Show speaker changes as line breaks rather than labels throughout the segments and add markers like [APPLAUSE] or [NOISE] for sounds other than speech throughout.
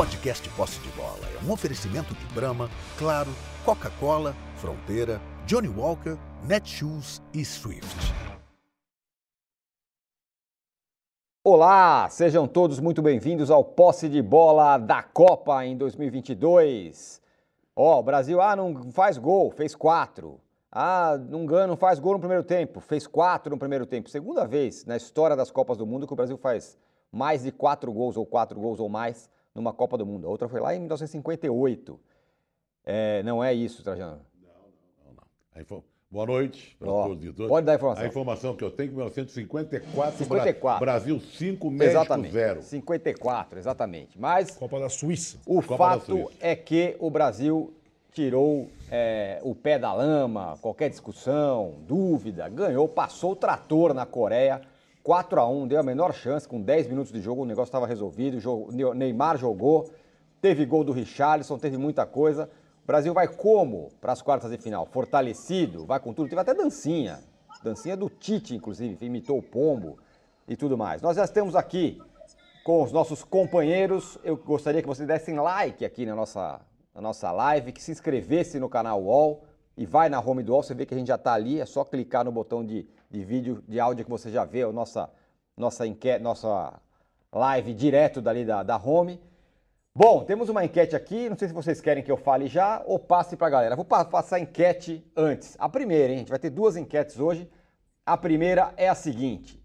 podcast Posse de Bola é um oferecimento de Brahma, Claro, Coca-Cola, Fronteira, Johnny Walker, Netshoes e Swift.
Olá, sejam todos muito bem-vindos ao Posse de Bola da Copa em 2022. Ó, o Brasil, ah, não faz gol, fez quatro. Ah, não ganha, não faz gol no primeiro tempo, fez quatro no primeiro tempo. Segunda vez na história das Copas do Mundo que o Brasil faz mais de quatro gols ou quatro gols ou mais numa Copa do Mundo. A outra foi lá em 1958. É, não é isso, Trajano?
Não, não. Info... Boa noite
para todos e todas. Pode dar a informação.
A informação que eu tenho é que 1954,
54.
Brasil 5, México
exatamente.
0.
54, exatamente. Mas
Copa da Suíça.
O
Copa
fato
Suíça.
é que o Brasil tirou é, o pé da lama, qualquer discussão, dúvida, ganhou, passou o trator na Coreia, 4 a 1 deu a menor chance, com 10 minutos de jogo o negócio estava resolvido, o Neymar jogou, teve gol do Richarlison, teve muita coisa. O Brasil vai como para as quartas de final? Fortalecido, vai com tudo, teve até dancinha, dancinha do Tite, inclusive, que imitou o pombo e tudo mais. Nós já estamos aqui com os nossos companheiros. Eu gostaria que vocês dessem like aqui na nossa, na nossa live, que se inscrevesse no canal UOL e vai na home do UOL, você vê que a gente já está ali, é só clicar no botão de, de vídeo, de áudio que você já vê, a nossa, nossa, enquete, nossa live direto dali da, da home. Bom, temos uma enquete aqui, não sei se vocês querem que eu fale já ou passe para a galera. Vou pa- passar a enquete antes. A primeira, hein? A gente vai ter duas enquetes hoje. A primeira é a seguinte: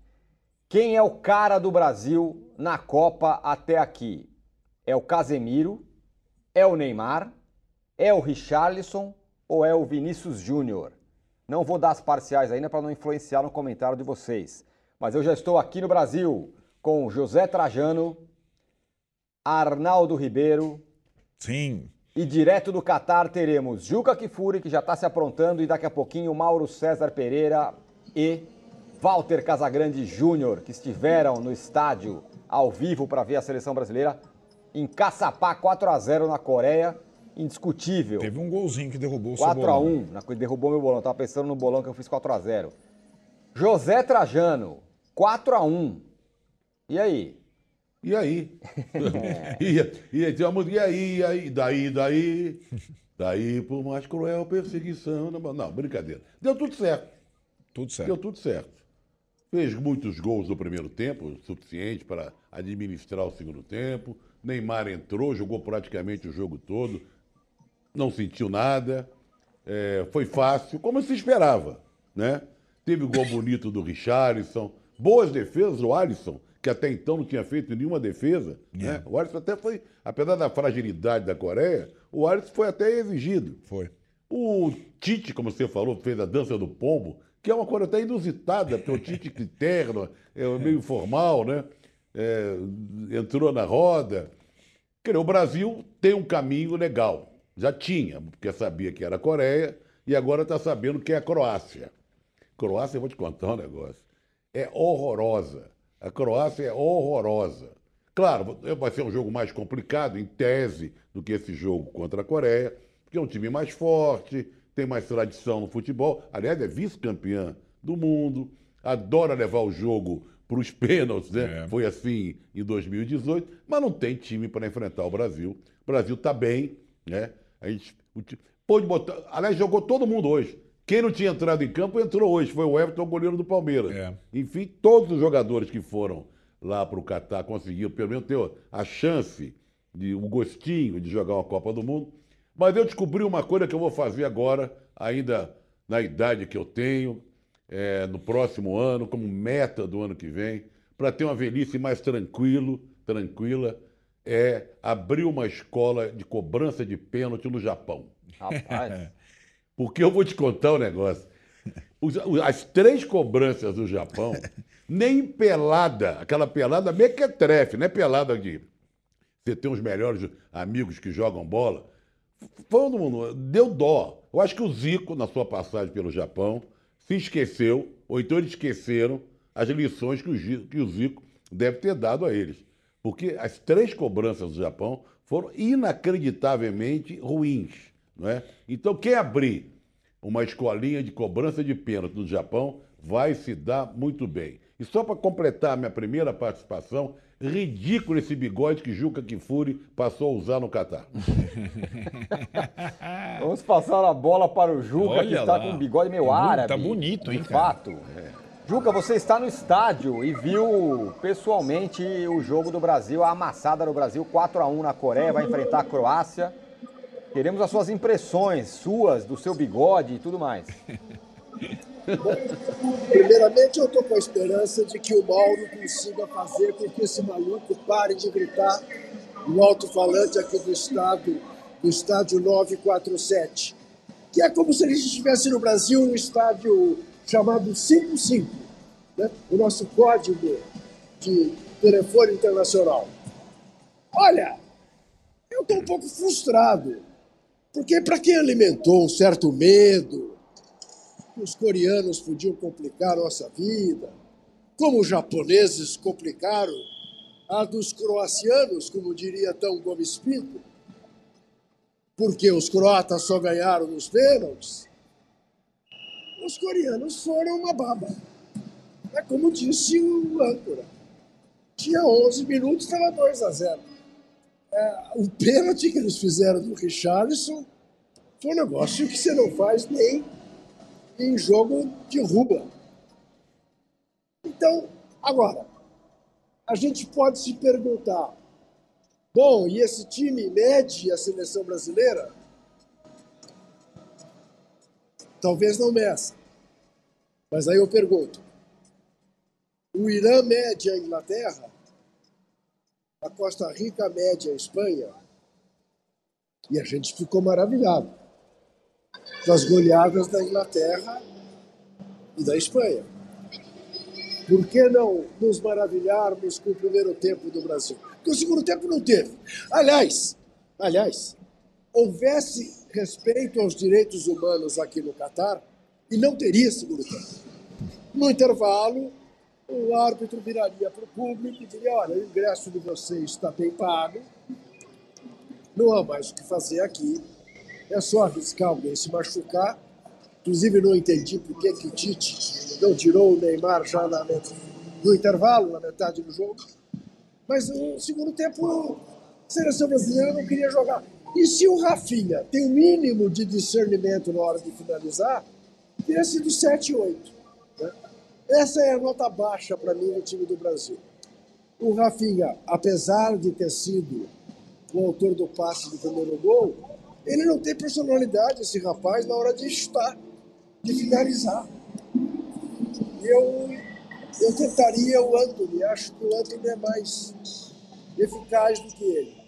quem é o cara do Brasil na Copa até aqui? É o Casemiro? É o Neymar? É o Richarlison ou é o Vinícius Júnior? Não vou dar as parciais ainda para não influenciar no comentário de vocês. Mas eu já estou aqui no Brasil com José Trajano, Arnaldo Ribeiro
Sim.
e direto do Catar teremos Juca Kifuri, que já está se aprontando, e daqui a pouquinho Mauro César Pereira e Walter Casagrande Júnior, que estiveram no estádio ao vivo para ver a seleção brasileira em Caçapá 4 a 0 na Coreia, indiscutível.
Teve um golzinho que derrubou o seu
4 a
bolão.
1 na coisa derrubou meu bolão. Tava pensando no bolão que eu fiz 4 a 0. José Trajano, 4 a 1. E aí?
E aí? e, e, e, tem uma música, e aí, e aí, daí, daí, daí, por mais cruel perseguição. Não, não, brincadeira. Deu tudo certo.
Tudo certo.
Deu tudo certo. Fez muitos gols no primeiro tempo, o suficiente para administrar o segundo tempo. Neymar entrou, jogou praticamente o jogo todo, não sentiu nada. É, foi fácil, como se esperava, né? Teve o gol bonito do Richarlison, boas defesas do Alisson, que até então não tinha feito nenhuma defesa. Né? O Alisson até foi, apesar da fragilidade da Coreia, o Alisson foi até exigido.
Foi.
O Tite, como você falou, fez a dança do pombo, que é uma coisa até inusitada, porque o Tite que terno, é meio informal, né? É, entrou na roda. Quer dizer, o Brasil tem um caminho legal. Já tinha, porque sabia que era a Coreia, e agora está sabendo que é a Croácia. Croácia, eu vou te contar um negócio. É horrorosa. A Croácia é horrorosa. Claro, vai ser um jogo mais complicado, em tese, do que esse jogo contra a Coreia, porque é um time mais forte, tem mais tradição no futebol. Aliás, é vice-campeã do mundo, adora levar o jogo para os [LAUGHS] pênaltis, né?
É.
Foi assim em 2018, mas não tem time para enfrentar o Brasil. O Brasil está bem, né? A gente o ti- pôde botar. Aliás, jogou todo mundo hoje. Quem não tinha entrado em campo entrou hoje. Foi o Everton, o goleiro do Palmeiras.
É.
Enfim, todos os jogadores que foram lá para o Catar conseguiram, pelo menos, ter a chance, de, o gostinho de jogar uma Copa do Mundo. Mas eu descobri uma coisa que eu vou fazer agora, ainda na idade que eu tenho, é, no próximo ano, como meta do ano que vem, para ter uma velhice mais tranquilo, tranquila, é abrir uma escola de cobrança de pênalti no Japão.
Rapaz. [LAUGHS]
Porque eu vou te contar um negócio. As três cobranças do Japão, nem pelada, aquela pelada mequetrefe, não é pelada de você tem os melhores amigos que jogam bola. Todo mundo deu dó. Eu acho que o Zico, na sua passagem pelo Japão, se esqueceu, ou então eles esqueceram as lições que o Zico deve ter dado a eles. Porque as três cobranças do Japão foram inacreditavelmente ruins. Não é? Então, quem abrir uma escolinha de cobrança de pênalti no Japão vai se dar muito bem. E só para completar a minha primeira participação, ridículo esse bigode que Juca Kifuri passou a usar no Catar. [LAUGHS]
Vamos passar a bola para o Juca,
Olha
que está
lá.
com um bigode meio
Tá
árabe.
tá bonito, hein,
de
cara?
fato. Juca, você está no estádio e viu pessoalmente o jogo do Brasil, a amassada do Brasil, 4 a 1 na Coreia, vai enfrentar a Croácia. Queremos as suas impressões, suas, do seu bigode e tudo mais.
Primeiramente, eu estou com a esperança de que o Mauro consiga fazer com que esse maluco pare de gritar no alto-falante aqui do estado, do estádio 947, que é como se gente estivesse no Brasil no estádio chamado 55, né? o nosso código de telefone internacional. Olha, eu estou um pouco frustrado, porque para quem alimentou um certo medo, que os coreanos podiam complicar nossa vida, como os japoneses complicaram a dos croacianos, como diria Tão Gomes Pinto, porque os croatas só ganharam nos pênaltis, os coreanos foram uma baba. É como disse o âncora. Tinha 11 minutos, estava 2 a 0. É, o pênalti que eles fizeram do Richarlison foi um negócio que você não faz nem em jogo de rua. Então, agora, a gente pode se perguntar: bom, e esse time mede a seleção brasileira? Talvez não meça. Mas aí eu pergunto: o Irã mede a Inglaterra? A Costa Rica mede a Espanha? E a gente ficou maravilhado das goleadas da Inglaterra e da Espanha. Por que não nos maravilharmos com o primeiro tempo do Brasil? Porque o segundo tempo não teve. Aliás, aliás, houvesse respeito aos direitos humanos aqui no Catar e não teria segundo tempo. No intervalo, o árbitro viraria para o público e diria: olha, o ingresso de vocês está bem pago, não há mais o que fazer aqui, é só arriscar alguém se machucar. Inclusive, não entendi por que, o Tite não tirou o Neymar já na no intervalo, na metade do jogo. Mas no segundo tempo, a seleção brasileira não queria jogar. E se o Rafinha tem o mínimo de discernimento na hora de finalizar, teria sido 7 e 8. né? Essa é a nota baixa para mim no time do Brasil. O Rafinha, apesar de ter sido o autor do passe do primeiro gol, ele não tem personalidade, esse rapaz, na hora de chutar, de finalizar. Eu, eu tentaria o Anthony, acho que o Anthony é mais eficaz do que ele.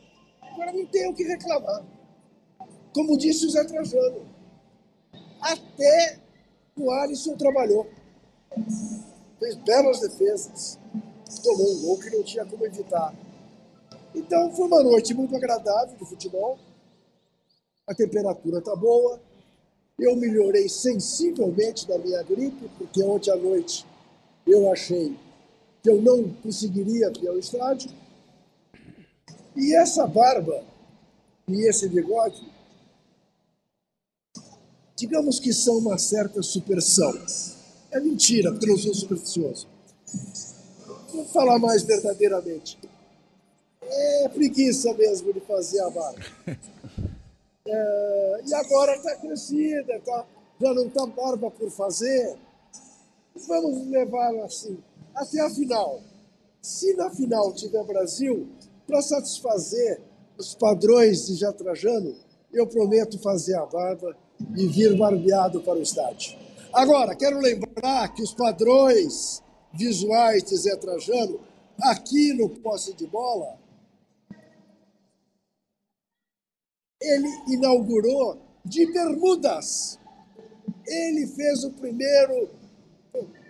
Agora não tem o que reclamar. Como disse o Zé Trajano, até o Alisson trabalhou. Fez belas defesas, tomou um gol que não tinha como evitar. Então foi uma noite muito agradável de futebol. A temperatura está boa. Eu melhorei sensivelmente da minha gripe, porque ontem à noite eu achei que eu não conseguiria vir ao estádio. E essa barba e esse bigode, digamos que são uma certa superstição. É mentira, porque eu não sou supersticioso. Vou falar mais verdadeiramente. É preguiça mesmo de fazer a barba. [LAUGHS] É, e agora está crescida, tá, já não está barba por fazer. Vamos levar assim até a final. Se na final tiver Brasil, para satisfazer os padrões de Jatrajano, eu prometo fazer a barba e vir barbeado para o estádio. Agora, quero lembrar que os padrões visuais de Zé Trajano, aqui no posse de bola, ele inaugurou de bermudas. Ele fez o primeiro,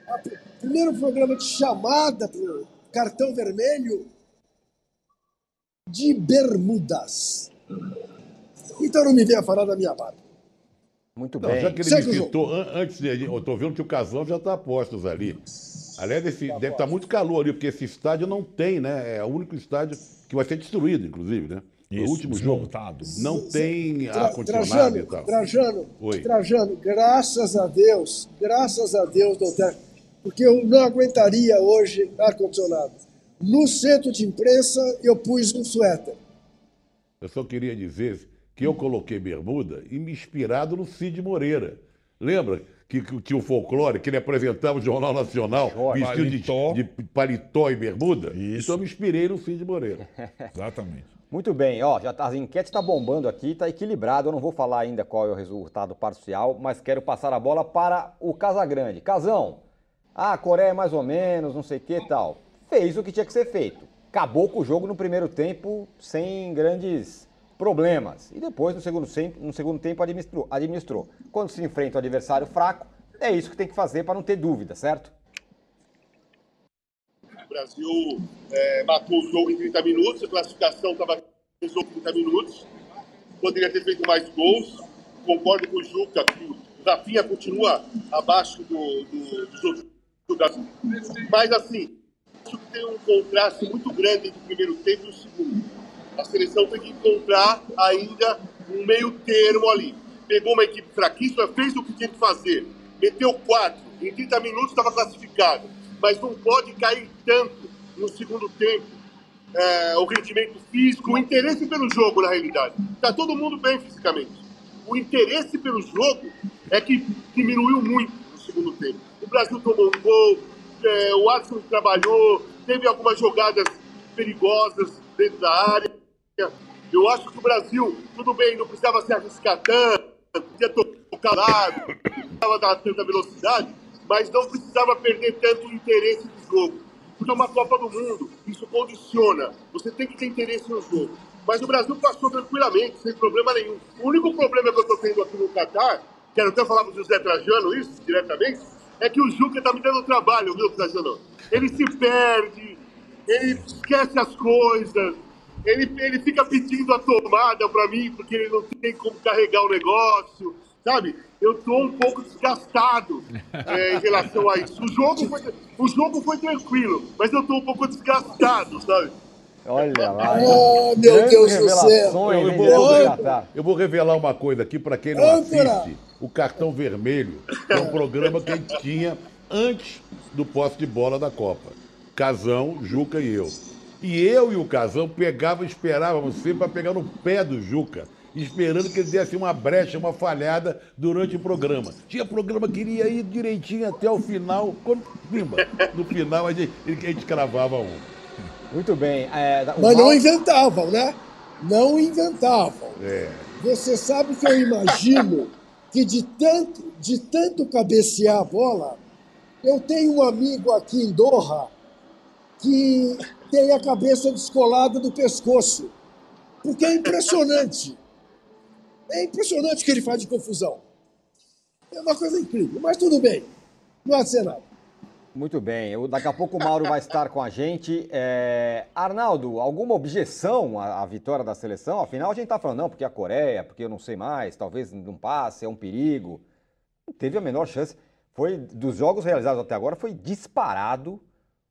a- primeiro programa de chamada para o cartão vermelho de bermudas. Então não me venha falar da minha barba.
Muito
Não,
bem.
já que ele
Segue
me
o
citou, an- antes de. Eu tô vendo que o casal já está postos ali. Aliás, esse, deve estar muito calor ali, porque esse estádio não tem, né? É o único estádio que vai ser destruído, inclusive, né? No
Isso,
último jogo.
desmontado.
Não tem
Tra-
ar-condicionado e tal.
Trajano,
Oi.
Trajano, graças a Deus, graças a Deus, doutor, porque eu não aguentaria hoje ar-condicionado. No centro de imprensa, eu pus um suéter.
Eu só queria dizer que eu coloquei bermuda e me inspirado no Cid Moreira. Lembra que, que tinha o folclore, que ele apresentava o Jornal Nacional
Jorge.
vestido de,
Paletó.
de paletó e bermuda?
Isso.
Então eu me inspirei no Cid Moreira. [LAUGHS]
Exatamente.
Muito bem, ó, já tá, as enquetes estão bombando aqui, tá equilibrado. Eu não vou falar ainda qual é o resultado parcial, mas quero passar a bola para o Casagrande. Casão, ah, a Coreia é mais ou menos, não sei o que e tal. Fez o que tinha que ser feito. Acabou com o jogo no primeiro tempo sem grandes problemas. E depois, no segundo, no segundo tempo, administrou, administrou. Quando se enfrenta o adversário fraco, é isso que tem que fazer para não ter dúvida, certo?
O Brasil é, matou o jogo em 30 minutos, a classificação estava em 30 minutos. Poderia ter feito mais gols. Concordo com o Juca que o Rafinha continua abaixo do, do, dos outros jogadores. Mas, assim, que tem um contraste muito grande entre o primeiro tempo e o segundo. A seleção tem que encontrar ainda um meio termo ali. Pegou uma equipe fraquíssima, fez o que tinha que fazer. Meteu quatro, em 30 minutos estava classificado. Mas não pode cair tanto no segundo tempo é, o rendimento físico, o interesse pelo jogo, na realidade. Está todo mundo bem fisicamente. O interesse pelo jogo é que diminuiu muito no segundo tempo. O Brasil tomou um gol, é, o Alisson trabalhou, teve algumas jogadas perigosas dentro da área. Eu acho que o Brasil, tudo bem, não precisava se arriscar tanto, podia tocar não precisava dar tanta velocidade, mas não precisava perder tanto o interesse do jogo. Porque é uma Copa do Mundo, isso condiciona. Você tem que ter interesse no jogo. Mas o Brasil passou tranquilamente, sem problema nenhum. O único problema que eu estou tendo aqui no Catar, quero até falar para o José Trajano isso diretamente, é que o Juca está me dando trabalho, viu, Trajano? Ele se perde, ele esquece as coisas, ele, ele fica pedindo a tomada para mim, porque ele não tem como carregar o negócio, sabe? Eu tô um pouco desgastado [LAUGHS] é, em relação a isso. O jogo, foi, o jogo foi tranquilo, mas eu tô um pouco desgastado, sabe?
Olha lá.
Oh, meu
Grandes
Deus do céu.
revelações,
Eu eu vou- eu vou revelar uma coisa aqui para quem não assiste. O Cartão Vermelho é um programa que a gente tinha antes do posse de bola da Copa. Casão, Juca e eu. E eu e o Casão pegava, esperávamos sempre para pegar no pé do Juca, esperando que ele desse uma brecha, uma falhada durante o programa. Tinha programa que iria ir direitinho até o final, quando, no final a gente, a gente cravava um.
Muito bem. é, o
Mas não
Mal-
inventavam, né? Não inventavam.
É.
Você sabe que eu imagino que de tanto, de tanto cabecear a bola, eu tenho um amigo aqui em Doha que tem a cabeça descolada do pescoço. Porque é impressionante. É impressionante o que ele faz de confusão. É uma coisa incrível, mas tudo bem. Não há de ser nada.
Muito bem. Eu- daqui a pouco o Mauro vai estar com a gente. É, Arnaldo, alguma objeção à, à vitória da seleção? Afinal, a gente tá falando, não, porque a Coreia, porque eu não sei mais, talvez não passe, é um perigo. Não teve a menor chance. Foi dos jogos realizados até agora, foi disparado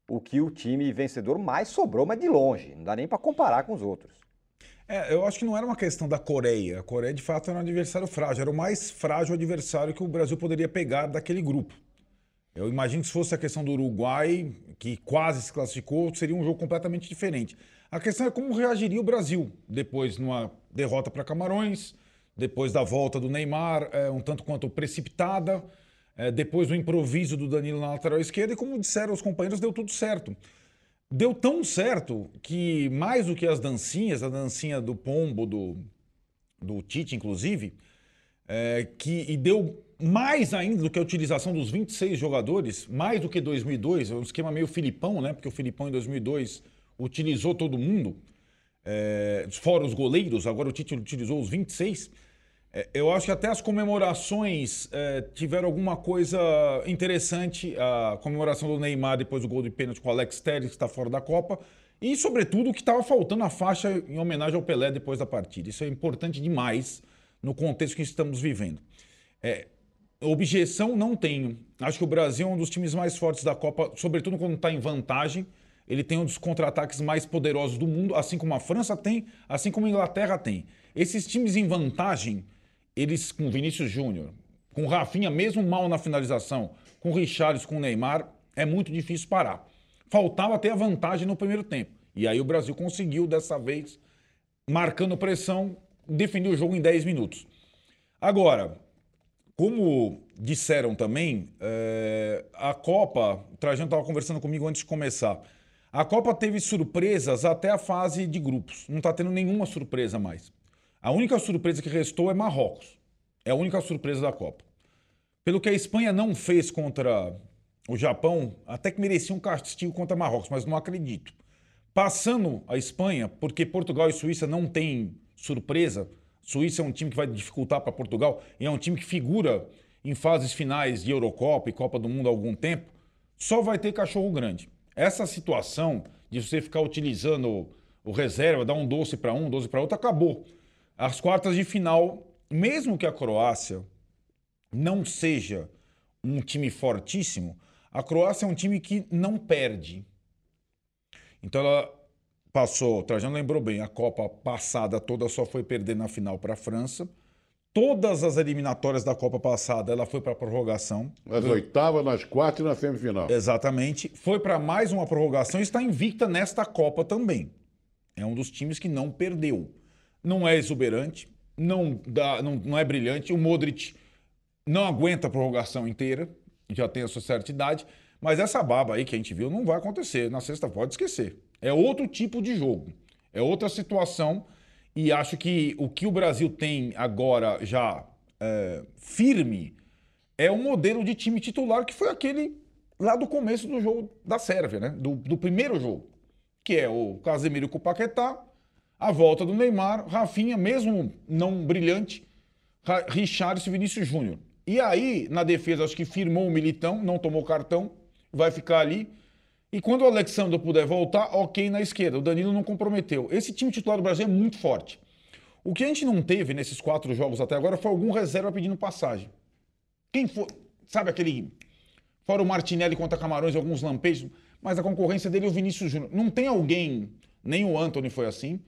o que o time vencedor mais sobrou, mas de longe. Não dá nem para comparar com os outros.
É, eu acho que não era uma questão da Coreia. A Coreia, de fato, era um adversário frágil. Era o mais frágil adversário que o Brasil poderia pegar daquele grupo. Eu imagino que se fosse a questão do Uruguai, que quase se classificou, seria um jogo completamente diferente. A questão é como reagiria o Brasil depois numa derrota para Camarões, depois da volta do Neymar, é, um tanto quanto precipitada, é, depois do improviso do Danilo na lateral esquerda, e como disseram os companheiros, deu tudo certo. Deu tão certo que, mais do que as dancinhas, a dancinha do pombo, do, do Tite, inclusive, é, que, e deu mais ainda do que a utilização dos 26 jogadores, mais do que 2002, é um esquema meio Filipão, né? Porque o Filipão em 2002 utilizou todo mundo, é, fora os goleiros, agora o Tite utilizou os 26. É, eu acho que até as comemorações é, tiveram alguma coisa interessante. A comemoração do Neymar depois do gol de pênalti com o Alex Telles, que está fora da Copa. E, sobretudo, o que estava faltando a faixa em homenagem ao Pelé depois da partida. Isso é importante demais no contexto que estamos vivendo. É, objeção não tenho. Acho que o Brasil é um dos times mais fortes da Copa, sobretudo quando está em vantagem. Ele tem um dos contra-ataques mais poderosos do mundo, assim como a França tem, assim como a Inglaterra tem. Esses times em vantagem, eles com Vinícius Júnior, com Rafinha, mesmo mal na finalização, com Richarlison, com Neymar, é muito difícil parar. faltava ter a vantagem no primeiro tempo. E aí o Brasil conseguiu, dessa vez, marcando pressão, definir o jogo em 10 minutos. Agora, como disseram também, é, a Copa, o Trajano estava conversando comigo antes de começar, a Copa teve surpresas até a fase de grupos. Não está tendo nenhuma surpresa mais. A única surpresa que restou é Marrocos. É a única surpresa da Copa. Pelo que a Espanha não fez contra o Japão, até que merecia um castigo contra Marrocos, mas não acredito. Passando a Espanha, porque Portugal e Suíça não têm surpresa, Suíça é um time que vai dificultar para Portugal e é um time que figura em fases finais de Eurocopa e Copa do Mundo há algum tempo, só vai ter cachorro grande. Essa situação de você ficar utilizando o reserva, dar um doce para um, doce para outro, acabou. As quartas de final, mesmo que a Croácia não seja um time fortíssimo, a Croácia é um time que não perde. Então ela passou, o Trajano lembrou bem, a Copa passada toda só foi perder na final para a França. Todas as eliminatórias da Copa passada ela foi para prorrogação.
Nas oitavas, nas quartas e na semifinal.
Exatamente. Foi para mais uma prorrogação e está invicta nesta Copa também. É um dos times que não perdeu. Não é exuberante, não, dá, não, não é brilhante. O Modric não aguenta a prorrogação inteira, já tem a sua certa idade. Mas essa baba aí que a gente viu não vai acontecer. Na sexta pode esquecer. É outro tipo de jogo. É outra situação. E acho que o que o Brasil tem agora já é, firme é um modelo de time titular que foi aquele lá do começo do jogo da Sérvia, né? Do, do primeiro jogo. Que é o Casemiro com o Paquetá, a volta do Neymar, Rafinha, mesmo não brilhante, Richarlison e Vinícius Júnior. E aí, na defesa, acho que firmou o Militão, não tomou cartão, vai ficar ali. E quando o Alexandre puder voltar, ok na esquerda. O Danilo não comprometeu. Esse time titular do Brasil é muito forte. O que a gente não teve nesses quatro jogos até agora foi algum reserva pedindo passagem. Quem for, sabe aquele. Fora o Martinelli contra Camarões, alguns lampejos, mas a concorrência dele é o Vinícius Júnior. Não tem alguém, nem o Anthony foi assim,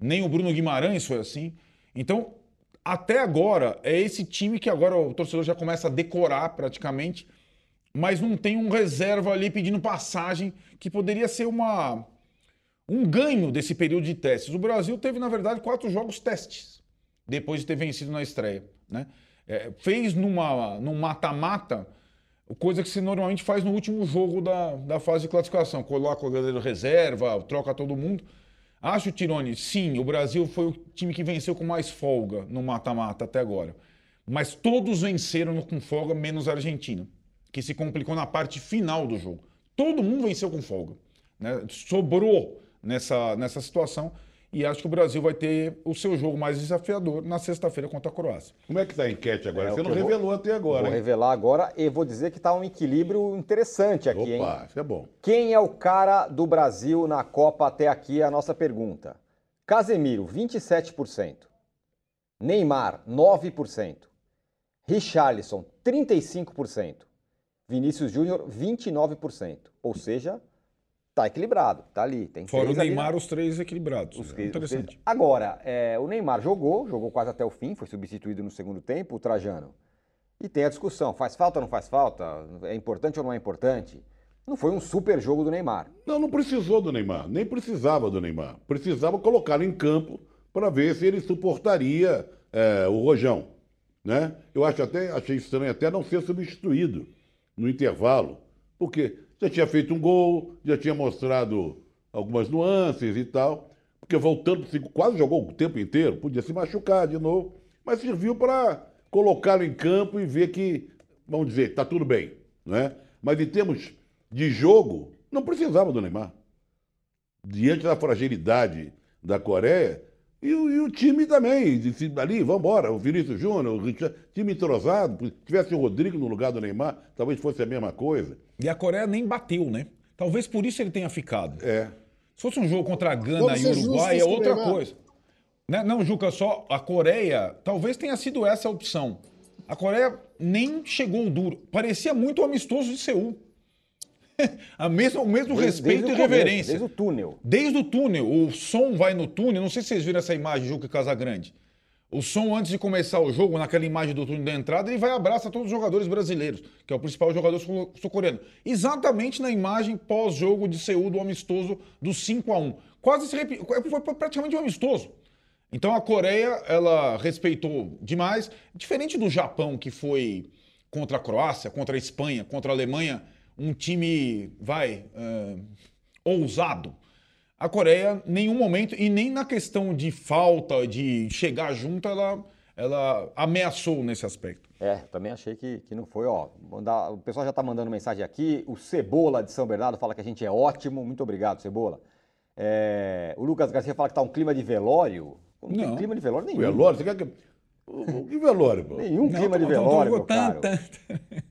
nem o Bruno Guimarães foi assim. Então, até agora, é esse time que agora o torcedor já começa a decorar praticamente mas não tem um reserva ali pedindo passagem, que poderia ser uma, um ganho desse período de testes. O Brasil teve, na verdade, quatro jogos testes, depois de ter vencido na estreia. Né? É, fez numa, num mata-mata, coisa que se normalmente faz no último jogo da, da fase de classificação. Coloca o goleiro reserva, troca todo mundo. Acho, Tirone, sim, o Brasil foi o time que venceu com mais folga no mata-mata até agora. Mas todos venceram com folga, menos a Argentina que se complicou na parte final do jogo. Todo mundo venceu com folga. Né? Sobrou nessa, nessa situação e acho que o Brasil vai ter o seu jogo mais desafiador na sexta-feira contra a Croácia.
Como é que está a enquete agora? É, Você não revelou vou, até agora.
Vou
hein?
revelar agora e vou dizer que está um equilíbrio interessante aqui,
Opa,
hein?
Opa, isso é bom.
Quem é o cara do Brasil na Copa até aqui é a nossa pergunta. Casemiro, 27%. Neymar, 9%. Richarlison, 35%. Vinícius Júnior, 29%. Ou seja, tá equilibrado, tá ali. Tem
Fora
o
Neymar,
ali,
os três equilibrados.
Os,
Interessante.
Os, agora, é, o Neymar jogou, jogou quase até o fim, foi substituído no segundo tempo, o Trajano. E tem a discussão, faz falta ou não faz falta? É importante ou não é importante? Não foi um super jogo do Neymar.
Não, não precisou do Neymar, nem precisava do Neymar. Precisava colocar em campo para ver se ele suportaria é, o rojão. Né? Eu acho até, achei estranho até não ser substituído no intervalo, porque já tinha feito um gol, já tinha mostrado algumas nuances e tal, porque voltando, quase jogou o tempo inteiro, podia se machucar de novo, mas serviu para colocá-lo em campo e ver que, vamos dizer, está tudo bem. Né? Mas em termos de jogo, não precisava do Neymar. Diante da fragilidade da Coreia, e o, e o time também, disse, ali, vamos embora, o Vinícius Júnior, o time entrosado, se tivesse o Rodrigo no lugar do Neymar, talvez fosse a mesma coisa.
E a Coreia nem bateu, né? Talvez por isso ele tenha ficado.
É.
Se fosse um jogo contra a Gana e Uruguai, é outra coisa. Né? Não, Juca, só a Coreia, talvez tenha sido essa a opção. A Coreia nem chegou duro. Parecia muito amistoso de Seul. [LAUGHS] a mesma, o mesmo desde, respeito desde e reverência.
Desde o túnel.
Desde o túnel. O som vai no túnel. Não sei se vocês viram essa imagem, Juca Casagrande. O som, antes de começar o jogo, naquela imagem do túnel da entrada, ele vai e abraça todos os jogadores brasileiros, que é o principal jogador sul-coreano. Exatamente na imagem pós-jogo de Seul do amistoso do 5 a 1 Quase se rep... Foi praticamente um amistoso. Então a Coreia, ela respeitou demais. Diferente do Japão, que foi contra a Croácia, contra a Espanha, contra a Alemanha, um time, vai, uh, ousado a Coreia, nenhum momento, e nem na questão de falta, de chegar junto, ela, ela ameaçou nesse aspecto.
É, também achei que, que não foi, ó. Mandar, o pessoal já está mandando mensagem aqui. O Cebola de São Bernardo fala que a gente é ótimo. Muito obrigado, Cebola. É, o Lucas Garcia fala que está um clima de velório. Não, não tem clima de velório nenhum.
Velório? Você quer que que velório, pô?
Nenhum não, clima de velório, meu caro.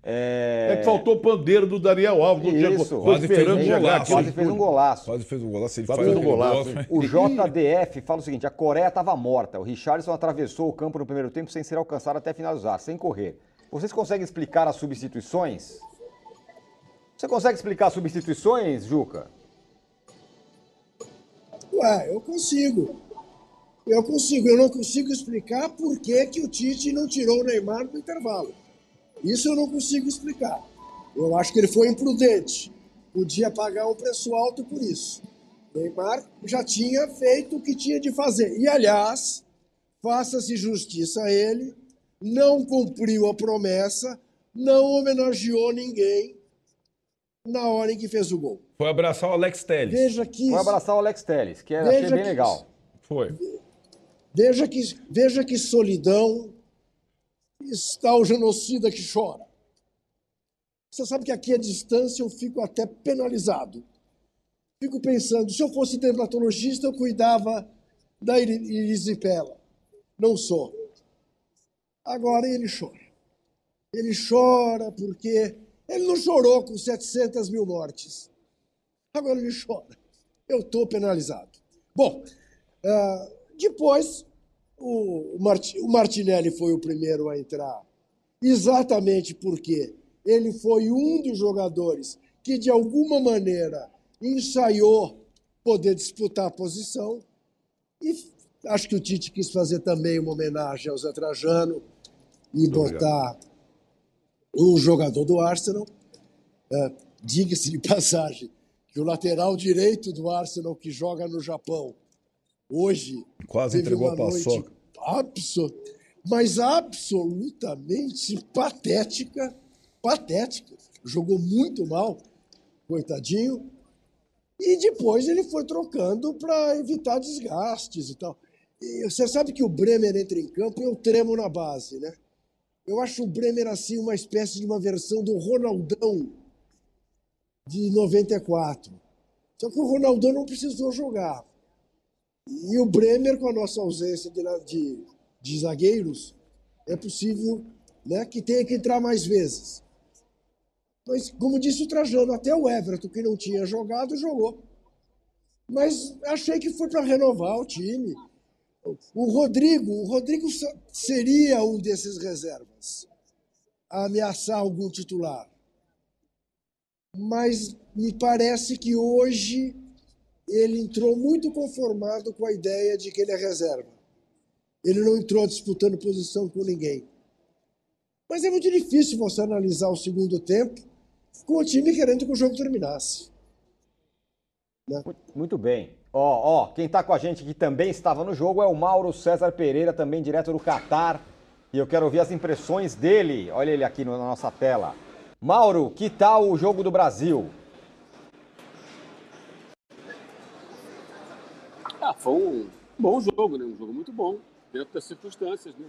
É... é... que faltou o pandeiro do Daniel Alves.
No Isso.
Quase fez um
golaço. Quase fez um golaço.
Quase fez um golaço. Ele
Quase fez um golaço.
O JDF fala o seguinte, a Coreia estava morta. O Richardson atravessou o campo no primeiro tempo sem ser alcançado até finalizar, sem correr. Vocês conseguem explicar as substituições? Você consegue explicar as substituições, Juca?
Ué, eu consigo. Eu consigo, eu não consigo explicar por que, que o Tite não tirou o Neymar no intervalo. Isso eu não consigo explicar. Eu acho que ele foi imprudente. Podia pagar um preço alto por isso. Neymar já tinha feito o que tinha de fazer. E, aliás, faça-se justiça a ele, não cumpriu a promessa, não homenageou ninguém na hora em que fez o gol.
Foi abraçar o Alex Telles.
Veja que.
Foi abraçar o Alex Telles, que era achei bem legal.
Foi.
Veja que, veja que solidão está o genocida que chora. Você sabe que aqui à distância eu fico até penalizado. Fico pensando, se eu fosse dermatologista, eu cuidava da erisipela. Não sou. Agora ele chora. Ele chora porque ele não chorou com 700 mil mortes. Agora ele chora. Eu estou penalizado. Bom, uh, depois, o, Martinelli foi o primeiro a entrar, exatamente porque ele foi um dos jogadores que, de alguma maneira, ensaiou poder disputar a posição. E acho que o Tite quis fazer também uma homenagem ao Zé Trajano e Muito botar um jogador do Arsenal. É, Diga-se de [LAUGHS] passagem que o lateral direito do Arsenal, que joga no Japão, hoje.
Quase entregou a paçoca.
Absor mas absolutamente patética. Patética. Jogou muito mal, coitadinho. E depois ele foi trocando para evitar desgastes e tal. E você sabe que o Bremer entra em campo e eu tremo na base, né? Eu acho o Bremer assim uma espécie de uma versão do Ronaldão de 94. Só que o Ronaldão não precisou jogar. E o Bremer, com a nossa ausência de, de, de zagueiros, é possível né, que tenha que entrar mais vezes. Mas, como disse o Trajano, até o Everton, que não tinha jogado, jogou. Mas achei que foi para renovar o time. O Rodrigo, o Rodrigo seria um desses reservas a ameaçar algum titular. Mas me parece que hoje ele entrou muito conformado com a ideia de que ele é reserva. Ele não entrou disputando posição com ninguém. Mas é muito difícil você analisar o segundo tempo com o time querendo que o jogo terminasse.
Né? Muito bem. Ó, ó, quem está com a gente que também estava no jogo é o Mauro César Pereira, também direto do Catar. E eu quero ouvir as impressões dele. Olha ele aqui na nossa tela. Mauro, que tal o jogo do Brasil?
Foi um bom jogo, né? Um jogo muito bom, dentro das circunstâncias, né?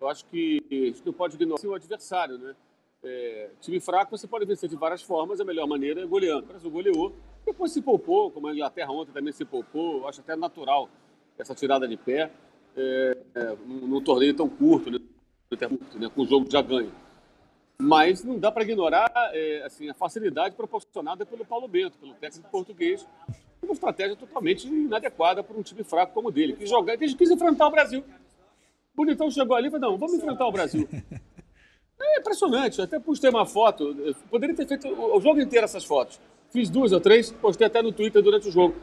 Eu acho que a gente não pode ignorar o adversário, né? É, time fraco você pode vencer de várias formas, a melhor maneira é goleando. O Brasil goleou, depois se poupou, como a Inglaterra ontem também se poupou. Eu acho até natural essa tirada de pé é, é, num, torneio tão curto, né? né? com o jogo já ganho. Mas não dá para ignorar é, assim, a facilidade proporcionada pelo Paulo Bento, pelo técnico português, uma estratégia totalmente inadequada para um time fraco como o dele. Que jogar, que quis enfrentar o Brasil. O Bonitão chegou ali e falou: não, vamos enfrentar o Brasil. [LAUGHS] É impressionante, até postei uma foto. Poderia ter feito o jogo inteiro essas fotos. Fiz duas ou três, postei até no Twitter durante o jogo.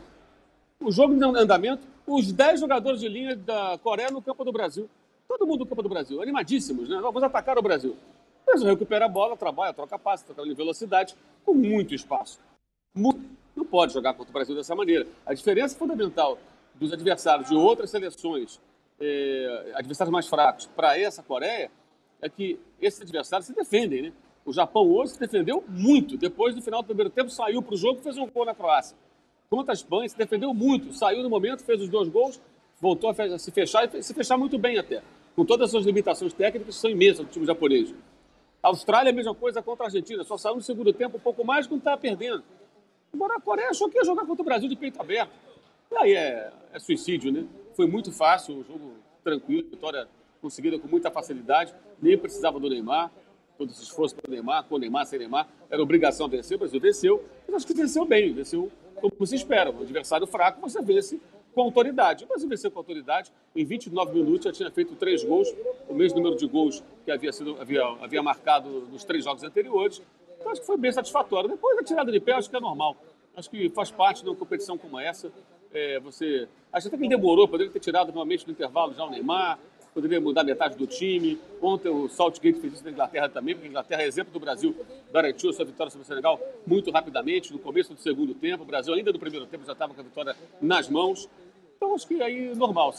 O jogo em andamento, os 10 jogadores de linha da Coreia no campo do Brasil. Todo mundo do Copa do Brasil, animadíssimos, né? Vamos atacar o Brasil. Mas recupera a bola, trabalha, troca passe, troca em velocidade, com muito espaço. Não pode jogar contra o Brasil dessa maneira. A diferença fundamental dos adversários de outras seleções, eh, adversários mais fracos, para essa Coreia, é que esses adversários se defendem, né? O Japão hoje se defendeu muito. Depois do final do primeiro tempo, saiu para o jogo e fez um gol na Croácia. Contra a Espanha, se defendeu muito. Saiu no momento, fez os dois gols, voltou a se fechar e se fechar muito bem até. Com todas as suas limitações técnicas, que são imensas do time japonês. A Austrália, a mesma coisa contra a Argentina. Só saiu no segundo tempo um pouco mais quando estava perdendo. Agora a Coreia achou que ia jogar contra o Brasil de peito aberto. E aí é, é suicídio, né? Foi muito fácil, um jogo tranquilo, vitória conseguida com muita facilidade. Nem precisava do Neymar todo esse esforço para o Neymar, com o Neymar, sem Neymar, era obrigação vencer, o Brasil venceu, mas acho que venceu bem, venceu como se espera. Um adversário fraco, você vence com autoridade. O Brasil venceu com autoridade, em 29 minutos já tinha feito três gols, o mesmo número de gols que havia, sido, havia, havia marcado nos três jogos anteriores. Então acho que foi bem satisfatório. Depois a tirada de pé, acho que é normal. Acho que faz parte de uma competição como essa. É, você. Acho até que ele demorou, poderia ter tirado novamente no intervalo já o Neymar, poderia mudar metade do time. Ontem o Saltgate fez isso na Inglaterra também, porque a Inglaterra, exemplo do Brasil, garantiu a sua vitória sobre o Senegal muito rapidamente, no começo do segundo tempo. O Brasil, ainda no primeiro tempo, já estava com a vitória nas mãos. Então, acho que aí normal,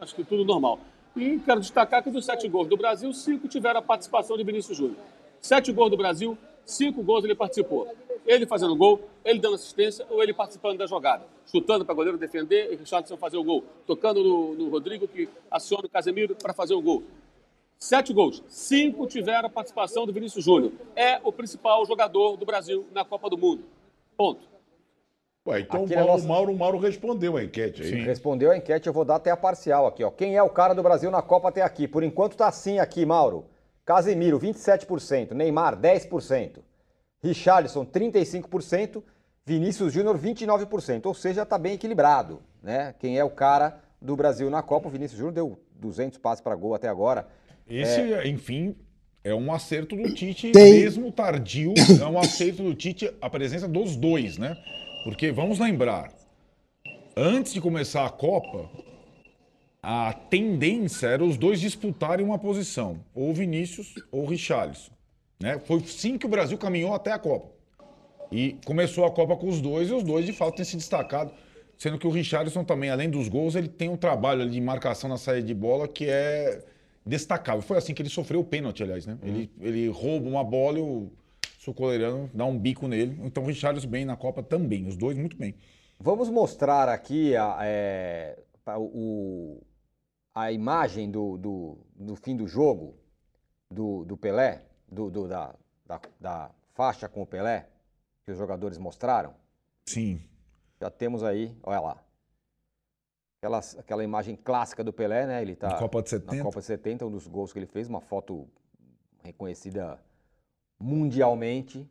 acho que tudo normal. E quero destacar que dos sete gols do Brasil, cinco tiveram a participação de Vinícius Júnior. Sete gols do Brasil, cinco gols ele participou. Ele fazendo gol, ele dando assistência ou ele participando da jogada. Chutando para o goleiro defender e Richardson fazer o gol. Tocando no, no Rodrigo, que aciona o Casemiro para fazer o gol. Sete gols. Cinco tiveram a participação do Vinícius Júnior. É o principal jogador do Brasil na Copa do Mundo. Ponto.
Ué, então o Mauro, nossa... Mauro, Mauro, respondeu a enquete aí. Sim.
Respondeu a enquete, eu vou dar até a parcial aqui. Ó. Quem é o cara do Brasil na Copa até aqui? Por enquanto tá assim aqui, Mauro. Casemiro, 27%. Neymar, 10%. Richarlison 35%, Vinícius Júnior 29%, ou seja, está bem equilibrado, né? Quem é o cara do Brasil na Copa, o Vinícius Júnior deu 200 passes para gol até agora.
Esse, é... enfim, é um acerto do Tite, Tem. mesmo tardio, é um acerto do Tite a presença dos dois, né? Porque vamos lembrar, antes de começar a Copa, a tendência era os dois disputarem uma posição, ou Vinícius ou Richarlison. Né? Foi sim que o Brasil caminhou até a Copa. E começou a Copa com os dois, e os dois de fato têm se destacado. Sendo que o Richardson também, além dos gols, ele tem um trabalho de marcação na saída de bola que é destacável. Foi assim que ele sofreu o pênalti, aliás, né? Uhum. Ele, ele rouba uma bola e o Socoleirano dá um bico nele. Então o Richardson bem na Copa também, os dois muito bem.
Vamos mostrar aqui a, é, o, a imagem do, do, do fim do jogo do, do Pelé do, do da, da, da, faixa com o Pelé, que os jogadores mostraram?
Sim.
Já temos aí, olha lá. Aquela, aquela imagem clássica do Pelé, né? Ele tá
na Copa de 70.
Na Copa de 70, um dos gols que ele fez, uma foto reconhecida mundialmente.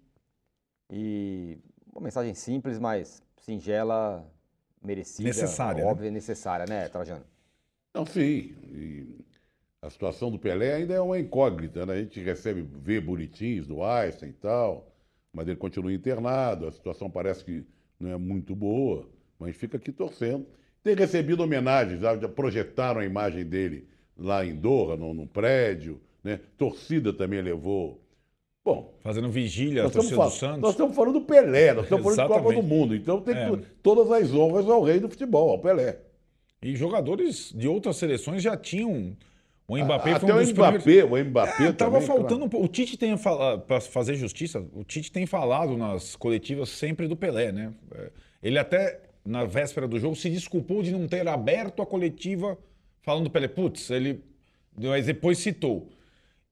E uma mensagem simples, mas singela, merecida,
necessária,
óbvia né? necessária, né, Trajano?
Não, sim. E a situação do Pelé ainda é uma incógnita, né? A gente recebe, vê bonitinhos do Einstein e tal, mas ele continua internado, a situação parece que não é muito boa, mas fica aqui torcendo. Tem recebido homenagens, já projetaram a imagem dele lá em Doha, no, no prédio, né? Torcida também levou. Bom.
Fazendo vigília a torcida do Santos.
Nós estamos falando do Pelé, nós estamos falando da Copa do Mundo. Então tem é. todas as honras ao rei do futebol, ao Pelé.
E jogadores de outras seleções já tinham o
Mbappé Até foi um dos o Mbappé, primeiros... o Mbappé é,
tava faltando claro. O Tite tem falado, para fazer justiça, o Tite tem falado nas coletivas sempre do Pelé, né? É, ele até, na véspera do jogo, se desculpou de não ter aberto a coletiva falando do Pelé. Putz, ele... Mas depois citou.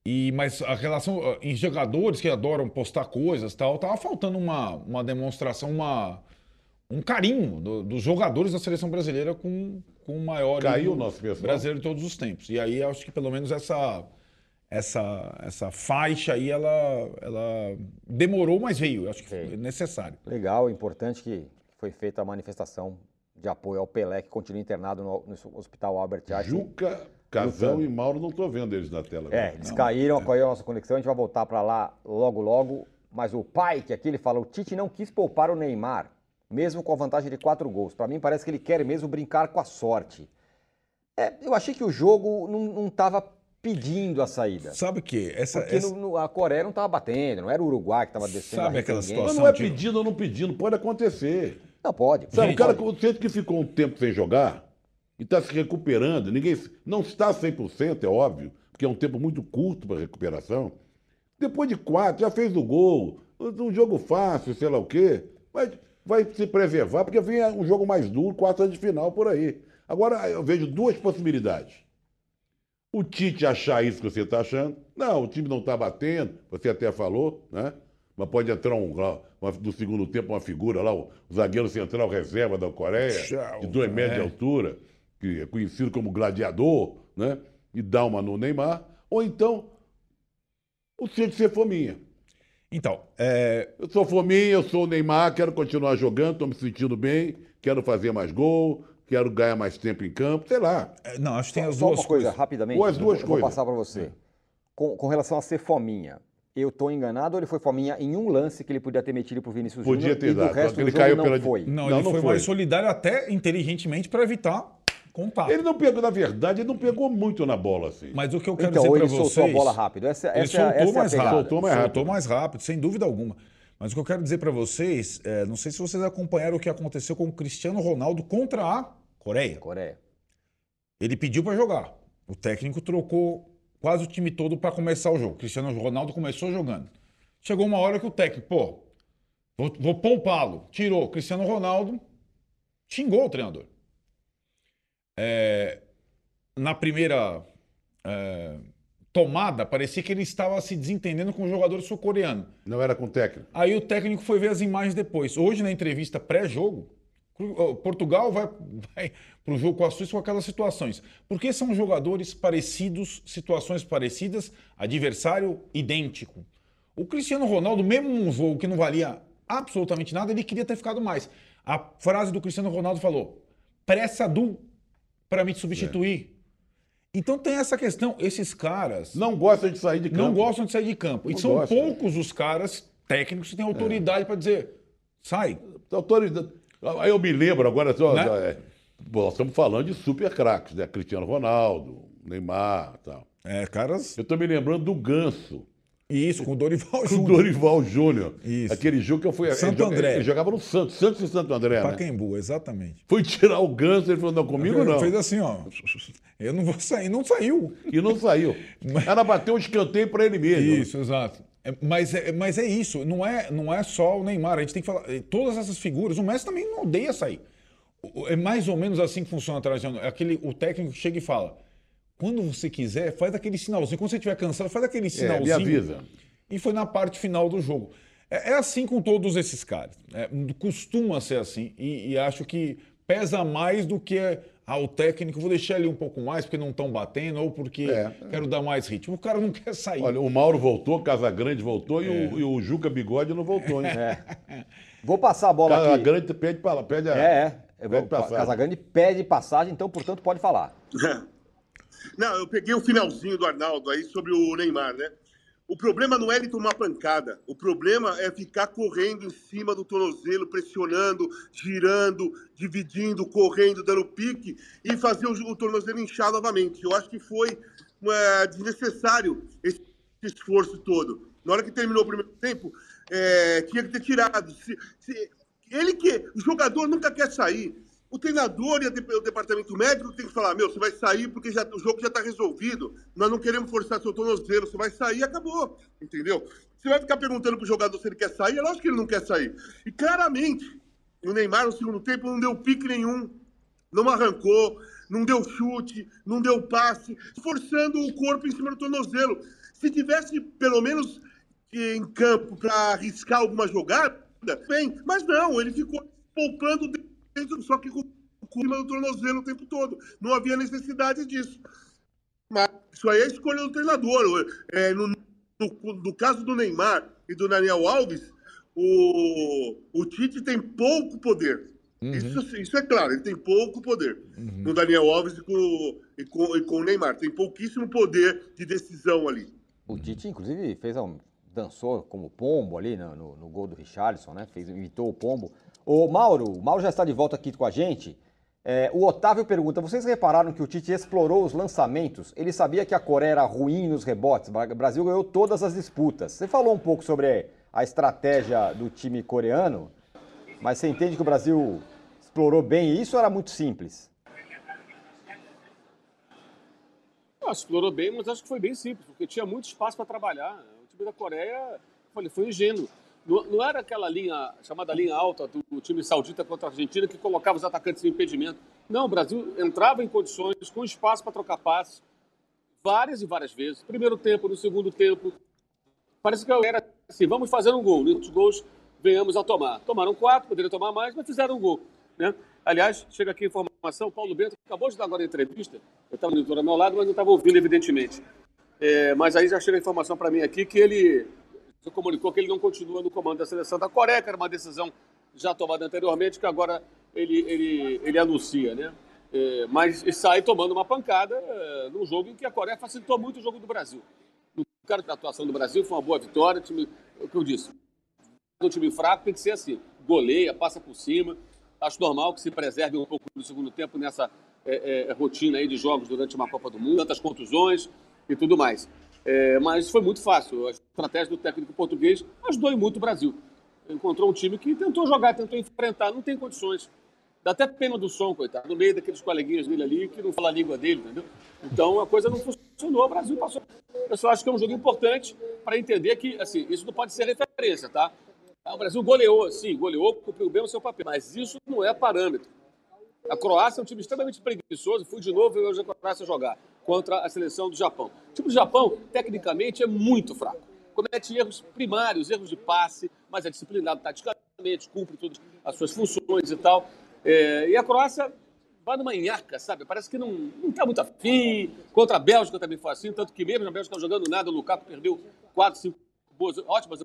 E, mas a relação em jogadores que adoram postar coisas tal, tava faltando uma, uma demonstração, uma, um carinho do, dos jogadores da seleção brasileira com, com o maior
Caiu o nosso
brasileiro de todos os tempos. E aí acho que pelo menos essa essa essa faixa aí ela ela demorou, mas veio. Acho que foi necessário.
Legal, importante que foi feita a manifestação de apoio ao Pelé que continua internado no, no Hospital Albert Einstein.
Juca, Casão e Mauro não estou vendo eles na tela.
É, eles não. caíram, é. caiu a nossa conexão, a gente vai voltar para lá logo logo. Mas o pai, que aqui ele fala, o Tite não quis poupar o Neymar mesmo com a vantagem de quatro gols. Para mim, parece que ele quer mesmo brincar com a sorte. É, eu achei que o jogo não estava pedindo a saída.
Sabe o que? Essa,
Porque
essa...
no- no- a Coreia não estava batendo, não era o Uruguai que estava descendo.
Sabe aquela situação?
Mas não é pedindo ou não pedindo, pode acontecer.
Não, pode.
Sabe,
Gente,
o cara,
pode.
que ficou um tempo sem jogar e está se recuperando, ninguém não está 100%, é óbvio, porque é um tempo muito curto para recuperação. Depois de quatro, já fez o gol, um jogo fácil, sei lá o quê, mas vai se preservar, porque vem um jogo mais duro, quartas de final por aí. Agora, eu vejo duas possibilidades. O Tite achar isso que você está achando. Não, o time não está batendo, você até falou, né? Mas pode entrar um, uma- no segundo tempo uma figura lá, o zagueiro central reserva da Coreia,
Tchau,
de 2 metros de
é.
altura, que é conhecido como gladiador, né? E dá uma no Neymar. Ou então, o Tite ser fominha.
Então, é,
Eu sou fominha, eu sou o Neymar, quero continuar jogando, estou me sentindo bem, quero fazer mais gol, quero ganhar mais tempo em campo, sei lá.
é, não, acho que tem as
Só
duas
uma coisa,
coisas.
rapidamente.
Ou as duas
eu vou,
coisas.
Vou passar para você. Com, com relação a ser fominha, eu estou enganado ou ele foi fominha em um lance que ele podia ter metido pro Vinícius
Podia
Júnior
ter
e do
dado,
resto
ele
do jogo
caiu
não
pela-
foi?
Não,
Não,
ele
não
foi,
foi.
mais solidário até inteligentemente para evitar contato.
Ele não pegou, na verdade, ele não pegou muito na bola, assim.
Mas o que eu quero
Então,
dizer para
ele
vocês...
soltou a bola rápido. Essa,
Ele
essa, é
soltou
essa é a
mais
pegada.
rápido.
Soltou mais rápido.
Soltou mais rápido, sem dúvida alguma. Mas o que eu quero dizer para vocês, é, não sei se vocês acompanharam o que aconteceu com o Cristiano Ronaldo contra a Coreia.
Coreia.
Ele pediu para jogar. O técnico trocou quase o time todo para começar o jogo. Cristiano Ronaldo começou jogando. Chegou uma hora que o técnico, pô, vou, vou poupá-lo. Tirou. Cristiano Ronaldo xingou o treinador. É, na primeira é, tomada, parecia que ele estava se desentendendo com o jogador sul-coreano.
Não era com técnico.
Aí o técnico foi ver as imagens depois. Hoje, na entrevista pré-jogo, Portugal vai, [LAUGHS] vai para o jogo com a Suíça com aquelas situações. Porque são jogadores parecidos, situações parecidas, adversário idêntico. O Cristiano Ronaldo, mesmo num jogo que não valia absolutamente nada, ele queria ter ficado mais. A frase do Cristiano Ronaldo falou: pressa do para me substituir. Então tem essa questão. Esses caras
Não gosta de sair de campo.
não gostam de sair de campo. E
Não
são
gosta.
poucos os caras técnicos que têm autoridade para dizer: sai.
Autoridade. Aí eu me lembro agora, só,
Né?
é, bom, nós estamos falando de super craques, né? Cristiano Ronaldo, Neymar e tal.
É, caras.
Eu estou me lembrando do Ganso,
Isso, com o Dorival
com o
Júnior.
Dorival Júnior.
Isso.
Aquele jogo que eu fui.
Santo
ele,
André.
ele jogava no Santos, Santos e Santo André, né?
Pacaembu, exatamente.
Foi tirar o Ganso, ele falou: não, comigo
Ele
não.
Fez assim, ó. Eu não vou sair. Não saiu.
E não saiu. Ela bateu um escanteio para ele mesmo.
Isso, exato. É, mas, é, mas é isso, não é, não é só o Neymar. A gente tem que falar. eh, Todas essas figuras, o Messi também não odeia sair. É mais ou menos assim que funciona a Trajano. É aquele, o técnico chega e fala: quando você quiser, faz aquele sinalzinho. Quando você estiver cansado, faz aquele
É,
sinalzinho.
me avisa.
E foi na parte final do jogo. É, é assim com todos esses caras. É, costuma ser assim. E, e acho que pesa mais do que ah, o técnico, vou deixar ele um pouco mais porque não estão batendo ou porque
É.
quero dar mais ritmo. O cara não [LAUGHS] quer sair.
Olha, o Mauro voltou, Casagrande voltou e,
É.
o, e o Juca Bigode não voltou, hein? [LAUGHS]
Vou passar a bola aqui.
Casagrande pede, pra, pede a.
É, é. Vou-
Pede passagem.
Casagrande pede passagem, então, portanto, pode falar. [LAUGHS]
Não, eu peguei o finalzinho do Arnaldo aí sobre o Neymar, né? O problema não é ele tomar pancada. O problema é ficar correndo em cima do tornozelo, pressionando, girando, dividindo, correndo, dando pique e fazer o, tornozelo inchar novamente. Eu acho que foi é, desnecessário esse esforço todo. Na hora que terminou o primeiro tempo, é, tinha que ter tirado. Se- se- ele que. O jogador nunca quer sair. O treinador e o departamento médico tem que falar: meu, você vai sair porque já- o jogo já está resolvido. Nós não queremos forçar seu tornozelo. Você vai sair acabou. Entendeu? Você vai ficar perguntando pro jogador se ele quer sair. É lógico que ele não quer sair. E claramente, o Neymar no segundo tempo não deu pique nenhum. Não arrancou, não deu chute, não deu passe, forçando o corpo em cima do tornozelo. Se tivesse pelo menos em campo para arriscar alguma jogada, bem, mas não, ele ficou poupando só que com o cima do tornozelo o tempo todo. Não havia necessidade disso. Mas isso aí é a escolha do treinador. É, no, no- no caso do Neymar e do Daniel Alves, o, o Tite tem pouco poder. Isso, isso é claro, ele tem pouco poder. No Daniel Alves e com, e, com, e com o Neymar. Tem pouquíssimo poder de decisão ali.
O Tite, inclusive, fez um, dançou como pombo ali no, no- no gol do Richarlison, né? Fez, imitou o pombo. Ô, Mauro, o Mauro já está de volta aqui com a gente. É, o Otávio pergunta: vocês repararam que o Tite explorou os lançamentos? Ele sabia que a Coreia era ruim nos rebotes. O Brasil ganhou todas as disputas. Você falou um pouco sobre a estratégia do time coreano, mas você entende que o Brasil explorou bem isso ou era muito simples?
Ah, explorou bem, mas acho que foi bem simples, porque tinha muito espaço para trabalhar. O time da Coreia foi ingênuo. Não, era aquela linha, chamada linha alta do time saudita contra a Argentina, que colocava os atacantes em impedimento. Não, o Brasil entrava em condições, com espaço para trocar passes, várias e várias vezes. Primeiro tempo, no segundo tempo. Parece que era assim, vamos fazer um gol. Muitos gols venhamos a tomar. Tomaram quatro, poderiam tomar mais, mas fizeram um gol. Né? Aliás, chega aqui a informação, Paulo Bento acabou de dar agora a entrevista, eu estava no ao meu lado, mas não estava ouvindo, evidentemente. É, mas aí já chega a informação para mim aqui que ele comunicou que ele não continua no comando da seleção da Coreia, que era uma decisão já tomada anteriormente, que agora ele, ele, ele anuncia, né? É, mas sai tomando uma pancada é, num jogo em que a Coreia facilitou muito o jogo do Brasil. No cara da atuação do Brasil foi uma boa vitória, time, o que eu disse. Um time fraco tem que ser assim, goleia, passa por cima. Acho normal que se preserve um pouco no segundo tempo nessa é, é, rotina aí de jogos durante uma Copa do Mundo, tantas contusões e tudo mais. É, mas foi muito fácil. A estratégia do técnico português ajudou muito o Brasil. Encontrou um time que tentou jogar, tentou enfrentar, não tem condições. Dá até pena do som, coitado, no meio daqueles coleguinhas dele ali que não fala a língua dele, entendeu? Então a coisa não funcionou, o Brasil passou. Eu só acho que é um jogo importante para entender que, assim, isso não pode ser referência, tá? O Brasil goleou, sim, goleou, cumpriu bem o seu papel, mas isso não é parâmetro. A Croácia é um time extremamente preguiçoso, fui de novo ver hoje a Croácia jogar contra a seleção do Japão. O time do Japão, tecnicamente, é muito fraco. Comete erros primários, erros de passe, mas é disciplinado taticamente, cumpre todas as suas funções e tal. É, e a Croácia vai numa enhaca, sabe? Parece que não está muito afim. Contra a Bélgica também foi assim, tanto que mesmo a Bélgica jogando nada, o Lukaku perdeu quatro, cinco boas, ótimas.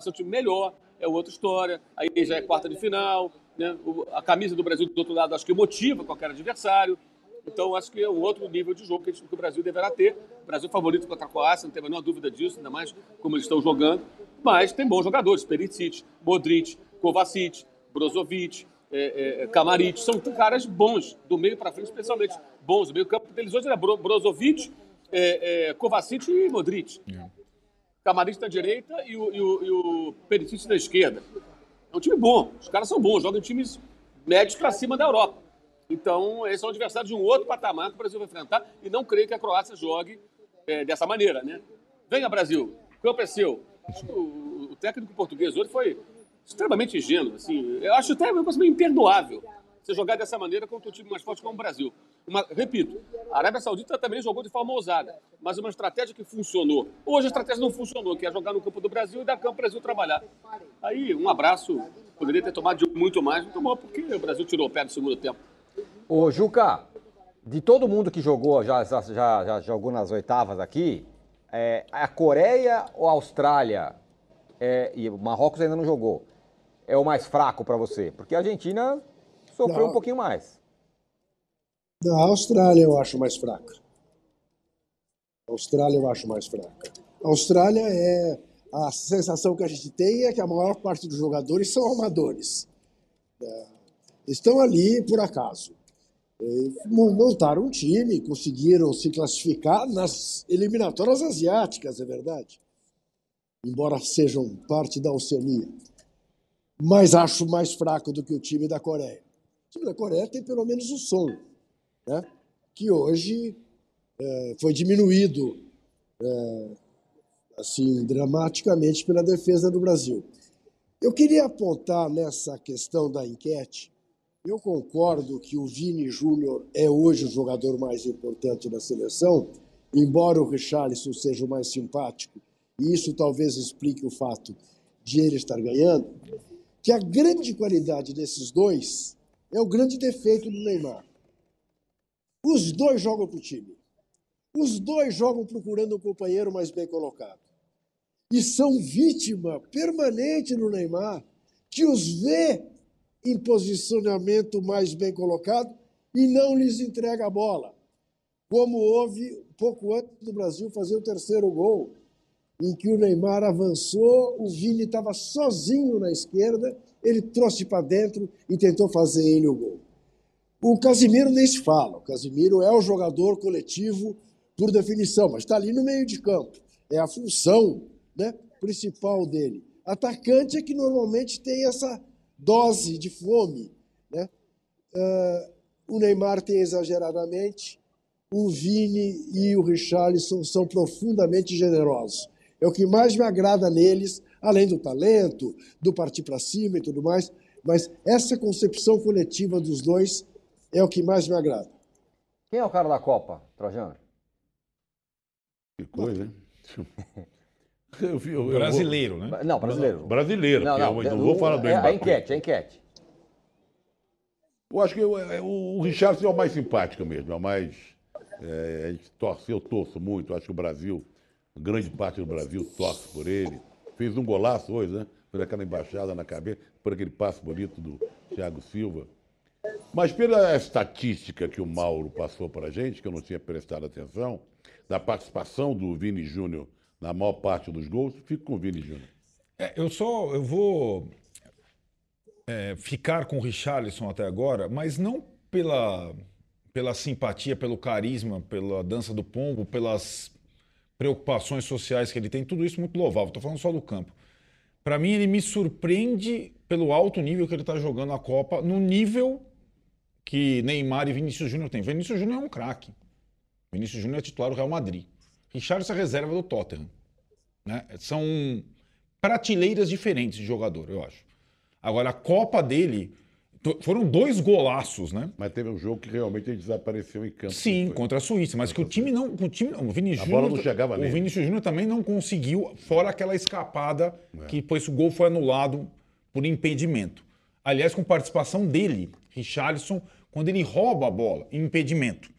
Seu time melhor, é outra história. Aí já é quarta de final. Né? A camisa do Brasil do outro lado acho que motiva qualquer adversário. Então, acho que é um outro nível de jogo que, que o Brasil deverá ter. O Brasil favorito contra a Croácia, não tem a menor dúvida disso, ainda mais como eles estão jogando. Mas tem bons jogadores, Perisic, Modric, Kovacic, Brozovic, é, é, Camaric, são caras bons, do meio para frente especialmente bons. O meio campo deles hoje era Brozovic, é, é, Kovacic e Modric. É. Camaric na direita e o, e o, e o Perisic na esquerda. É um time bom, os caras são bons, jogam em times médios para cima da Europa. Então, esses são adversários de um outro patamar que o Brasil vai enfrentar e não creio que a Croácia jogue é, dessa maneira, né? Venha, Brasil, o campo é seu. O, o técnico português hoje foi extremamente ingênuo, assim. Eu acho até uma coisa meio imperdoável você jogar dessa maneira contra um time mais forte como o Brasil. Uma, repito, a Arábia Saudita também jogou de forma ousada, mas uma estratégia que funcionou. Hoje a estratégia não funcionou, que é jogar no campo do Brasil e dar campo para o Brasil trabalhar. Aí, um abraço, poderia ter tomado muito mais, não tomou porque o Brasil tirou o pé no segundo tempo.
Ô, Juca, de todo mundo que jogou, já, já, já jogou nas oitavas aqui, é, a Coreia ou a Austrália, é, e o Marrocos ainda não jogou, é o mais fraco para você? Porque a Argentina sofreu não. um pouquinho mais.
a Austrália eu acho mais fraca. A Austrália eu acho mais fraca. A Austrália é. A sensação que a gente tem é que a maior parte dos jogadores são amadores. É, estão ali por acaso montaram um time, conseguiram se classificar nas eliminatórias asiáticas, é verdade. Embora sejam parte da Oceania. Mas acho mais fraco do que o time da Coreia. O time da Coreia tem pelo menos o som, né? que hoje é, foi diminuído é, assim dramaticamente pela defesa do Brasil. Eu queria apontar nessa questão da enquete eu concordo que o Vini Júnior é hoje o jogador mais importante da seleção, embora o Richarlison seja o mais simpático, e isso talvez explique o fato de ele estar ganhando, que a grande qualidade desses dois é o grande defeito do Neymar. Os dois jogam para o time. Os dois jogam procurando um companheiro mais bem colocado. E são vítima permanente no Neymar, que os vê em posicionamento mais bem colocado e não lhes entrega a bola. Como houve pouco antes do Brasil fazer o terceiro gol, em que o Neymar avançou, o Vini estava sozinho na esquerda ele trouxe para dentro e tentou fazer ele o gol. O Casimiro nem se fala. O Casimiro é o jogador coletivo por definição, mas está ali no meio de campo. É a função né, principal dele. Atacante é que normalmente tem essa dose de fome. Né? Uh, o Neymar tem exageradamente, o Vini e o Richarlison são profundamente generosos. É o que mais me agrada neles, além do talento, do partir para cima e tudo mais. Mas essa concepção coletiva dos dois é o que mais me agrada.
Quem é o cara da Copa, Trajano?
Que coisa, hein? [LAUGHS]
Eu eu, brasileiro,
eu
vou...
né? Não, brasileiro.
Brasileiro, não, não, eu não vou falar do
é, A enquete, a enquete.
Eu acho que eu, é, o Richardson é o mais simpático mesmo, é o mais. É, a gente torce, eu torço muito, acho que o Brasil, grande parte do Brasil torce por ele. Fez um golaço hoje, né? Por aquela embaixada na cabeça, por aquele passo bonito do Thiago Silva. Mas pela estatística que o Mauro passou para a gente, que eu não tinha prestado atenção, da participação do Vini Júnior na maior parte dos gols, fico com o Vini Júnior.
É, eu só eu vou é, ficar com o Richarlison até agora, mas não pela, pela simpatia, pelo carisma, pela dança do pombo, pelas preocupações sociais que ele tem, tudo isso muito louvável. Estou falando só do campo. Para mim, ele me surpreende pelo alto nível que ele está jogando a Copa, no nível que Neymar e Vinícius Júnior têm. Vinícius Júnior é um craque. Vinícius Júnior é titular do Real Madrid. Richardson é reserva do Tottenham. Né? São prateleiras diferentes de jogador, eu acho. Agora, a Copa dele. Foram dois golaços, né?
Mas teve um jogo que realmente ele desapareceu em campo.
Sim, contra a Suíça, mas que o time não. O, time, o Vinícius
a bola não chegava
O Vinícius Júnior também não conseguiu, fora aquela escapada é. que depois o gol foi anulado por impedimento. Aliás, com participação dele, Richarlison, quando ele rouba a bola, impedimento.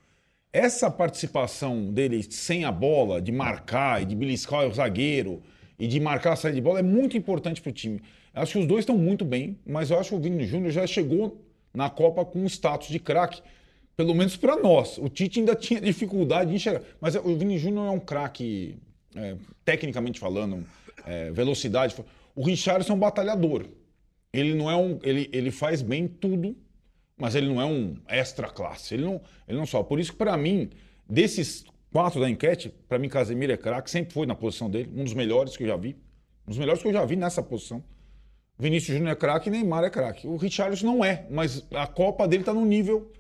Essa participação dele sem a bola, de marcar e de beliscar o zagueiro e de marcar a saída de bola é muito importante para o time. Acho que os dois estão muito bem, mas eu acho que o Vini Júnior já chegou na Copa com status de craque, pelo menos para nós. O Tite ainda tinha dificuldade de enxergar. Mas o Vini Júnior é um craque, é, tecnicamente falando, é, velocidade. O Richardson é um batalhador. Ele não é um. Ele, ele faz bem tudo mas ele não é um extra classe. Ele não, ele não só. Por isso que, para mim, desses quatro da enquete, para mim, Casemiro é craque, sempre foi na posição dele, um dos melhores que eu já vi. Um dos melhores que eu já vi nessa posição. Vinícius Júnior é craque Neymar é craque. O Richarlison não é, mas a Copa dele está no nível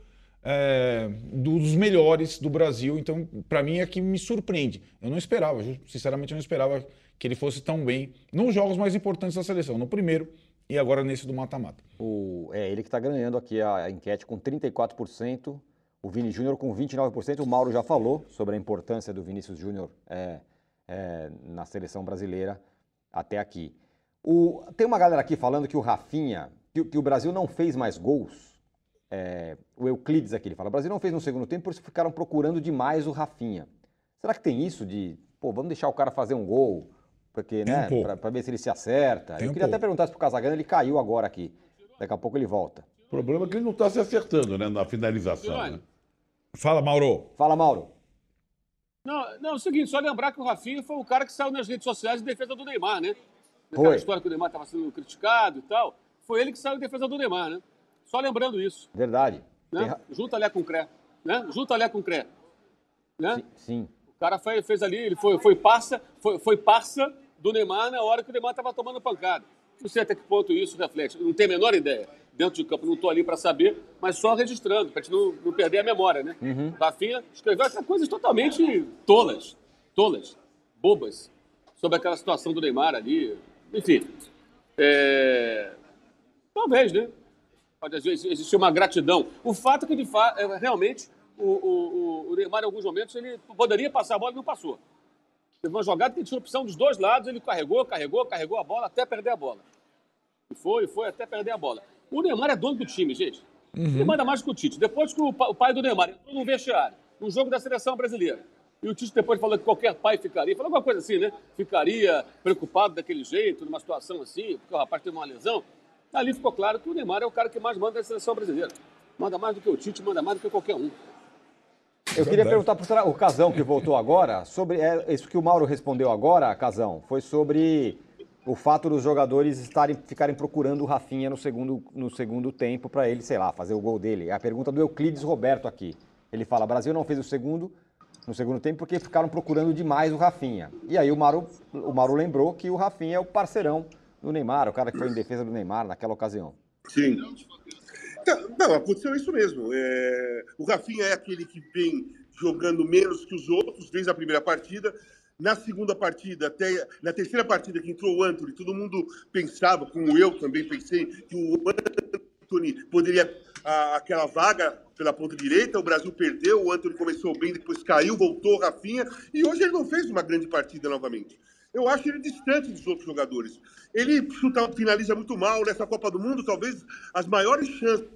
é, dos melhores do Brasil. Então, para mim, é que me surpreende. Eu não esperava, sinceramente, eu não esperava que ele fosse tão bem nos jogos mais importantes da seleção. No primeiro, e agora nesse do mata-mata.
É ele que está ganhando aqui a, enquete com 34%, o Vini Júnior com 29%. O Mauro já falou sobre a importância do Vinícius Júnior é, é, na seleção brasileira até aqui. O, tem uma galera aqui falando que o Rafinha, que, que o Brasil não fez mais gols. É, o Euclides aqui, ele fala, o Brasil não fez no segundo tempo, por isso ficaram procurando demais o Rafinha. Será que tem isso de, pô, vamos deixar o cara fazer um gol? Porque, né, um para ver se ele se acerta. Tem Eu queria um até perguntar se pro Casagano ele caiu agora aqui. Daqui a pouco ele volta.
O problema é que ele não está se acertando, né, na finalização. Né?
Fala, Mauro.
Fala, Mauro.
Não, não, é o seguinte, só lembrar que o Rafinha foi o cara que saiu nas redes sociais em defesa do Neymar, né? Naquela foi. história que o Neymar estava sendo criticado e tal. Foi ele que saiu em defesa do Neymar, né? Só lembrando isso.
Verdade.
Né? Tem... Junta ali com o CRE. Né? Junta ali com o CRE. Né?
Sim. sim.
O cara foi, fez ali, ele foi, foi parça, foi, foi parça do Neymar na hora que o Neymar estava tomando pancada. Não sei até que ponto isso reflete, não tenho a menor ideia. Dentro de campo, não estou ali para saber, mas só registrando, para a gente não, não, perder a memória, né? Uhum. Rafinha escreveu até coisas totalmente tolas, tolas, bobas, sobre aquela situação do Neymar ali. Enfim, é... talvez, né? Pode existir uma gratidão. O fato é que, de fa... É, realmente, o, o, o Neymar, em alguns momentos, ele poderia passar a bola e não passou. Teve uma jogada que tinha opção dos dois lados, ele carregou, carregou, carregou a bola até perder a bola. E foi, foi até perder a bola. O Neymar é dono do time, gente. Uhum. Ele manda mais que o Tite. Depois que o pai do Neymar entrou no vestiário, no jogo da seleção brasileira, e o Tite depois falou que qualquer pai ficaria, falou alguma coisa assim, né? Ficaria preocupado daquele jeito, numa situação assim, porque o rapaz teve uma lesão. Ali ficou claro que o Neymar é o cara que mais manda na seleção brasileira. Manda mais do que o Tite, manda mais do que qualquer um.
Eu queria perguntar para o Casão, que voltou agora, sobre é, isso que o Mauro respondeu agora, Casão, foi sobre o fato dos jogadores estarem, ficarem procurando o Rafinha no segundo, no segundo tempo para ele, sei lá, fazer o gol dele. É a pergunta do Euclides Roberto aqui. Ele fala: Brasil não fez o segundo no segundo tempo porque ficaram procurando demais o Rafinha. E aí o Mauro, o Mauro lembrou que o Rafinha é o parceirão do Neymar, o cara que foi em defesa do Neymar naquela ocasião.
Sim. Então, não, aconteceu isso mesmo. É, o Rafinha é aquele que vem jogando menos que os outros desde a primeira partida. Na segunda partida, até na terceira partida que entrou o Anthony, todo mundo pensava, como eu também pensei, que o Anthony poderia a, aquela vaga pela ponta direita. O Brasil perdeu, o Anthony começou bem, depois caiu, voltou, Rafinha, e hoje ele não fez uma grande partida novamente. Eu acho ele distante dos outros jogadores. Ele chuta, finaliza muito mal nessa Copa do Mundo, talvez as maiores chances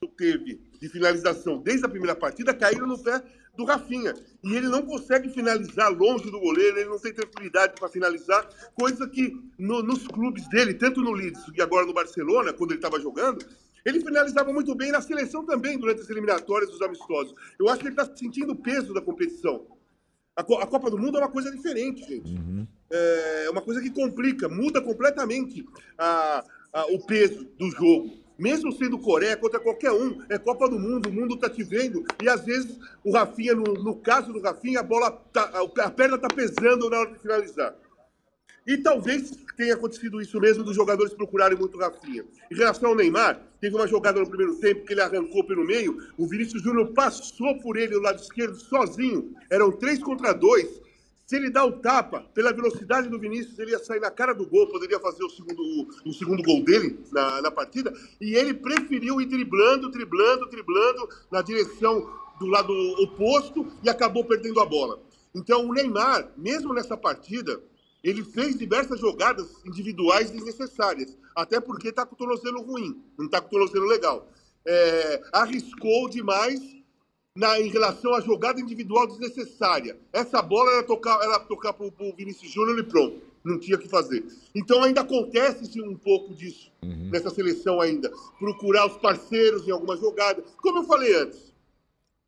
que teve de finalização desde a primeira partida caíram no pé do Rafinha. E ele não consegue finalizar longe do goleiro, ele não tem tranquilidade para finalizar, coisa que no, nos clubes dele, tanto no Leeds e agora no Barcelona, quando ele estava jogando, ele finalizava muito bem na seleção também, durante as eliminatórias dos amistosos. Eu acho que ele está sentindo o peso da competição. A, a, Copa do Mundo é uma coisa diferente, gente. Uhum. É uma coisa que complica, muda completamente a, a, o peso do jogo mesmo sendo Coreia contra qualquer um, é Copa do Mundo, o mundo está te vendo, e às vezes o Rafinha, no, no caso do Rafinha, a bola, tá, a perna está pesando na hora de finalizar. E talvez tenha acontecido isso mesmo dos jogadores procurarem muito Rafinha. Em relação ao Neymar, teve uma jogada no primeiro tempo que ele arrancou pelo meio, o Vinícius Júnior passou por ele no lado esquerdo sozinho, eram três contra dois, se ele dá o tapa, pela velocidade do Vinícius, ele ia sair na cara do gol, poderia fazer o segundo, o, segundo gol dele na, na partida. E ele preferiu ir driblando, driblando, driblando na direção do lado oposto e acabou perdendo a bola. Então, o Neymar, mesmo nessa partida, ele fez diversas jogadas individuais desnecessárias, até porque está com o tornozelo ruim, não está com o tornozelo legal. É, arriscou demais na, em relação à jogada individual desnecessária. Essa bola era tocar, era tocar para o Vinícius Júnior e pronto. Não tinha o que fazer. Então ainda acontece um pouco disso uhum. nessa seleção ainda. Procurar os parceiros em alguma jogada. Como eu falei antes,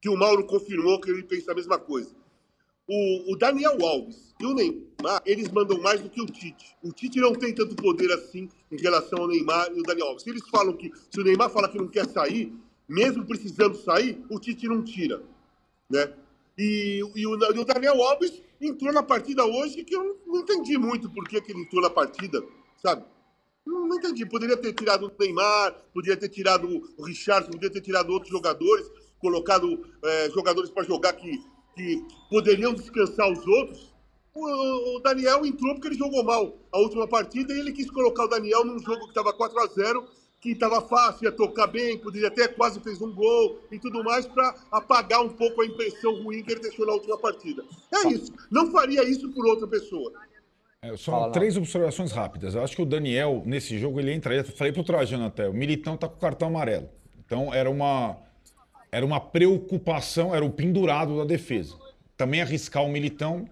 que o Mauro confirmou que ele pensa a mesma coisa. O, o Daniel Alves e o Neymar, eles mandam mais do que o Tite. O Tite não tem tanto poder assim em relação ao Neymar e o Daniel Alves. Se eles falam que, se o Neymar fala que não quer sair, mesmo precisando sair, o Tite não tira. Né? E, e, o, e o Daniel Alves entrou na partida hoje que eu não entendi muito por que, ele entrou na partida, sabe? Não, entendi. Poderia ter tirado o Neymar, poderia ter tirado o Richard, poderia ter tirado outros jogadores, colocado é, jogadores para jogar que, que poderiam descansar os outros. O, o, Daniel entrou porque ele jogou mal a última partida e ele quis colocar o Daniel num jogo que estava 4 a 0 que estava fácil, ia tocar bem, poderia até quase fez um gol e tudo mais para apagar um pouco a impressão ruim que ele deixou na última partida. É isso. Não faria isso por outra pessoa.
É, só Fala, três observações rápidas. Eu acho que o Daniel, nesse jogo, ele entraria. Falei pro Trajano até, o Militão tá com o cartão amarelo. Então era uma, era uma preocupação, era o pendurado da defesa. Também arriscar o Militão.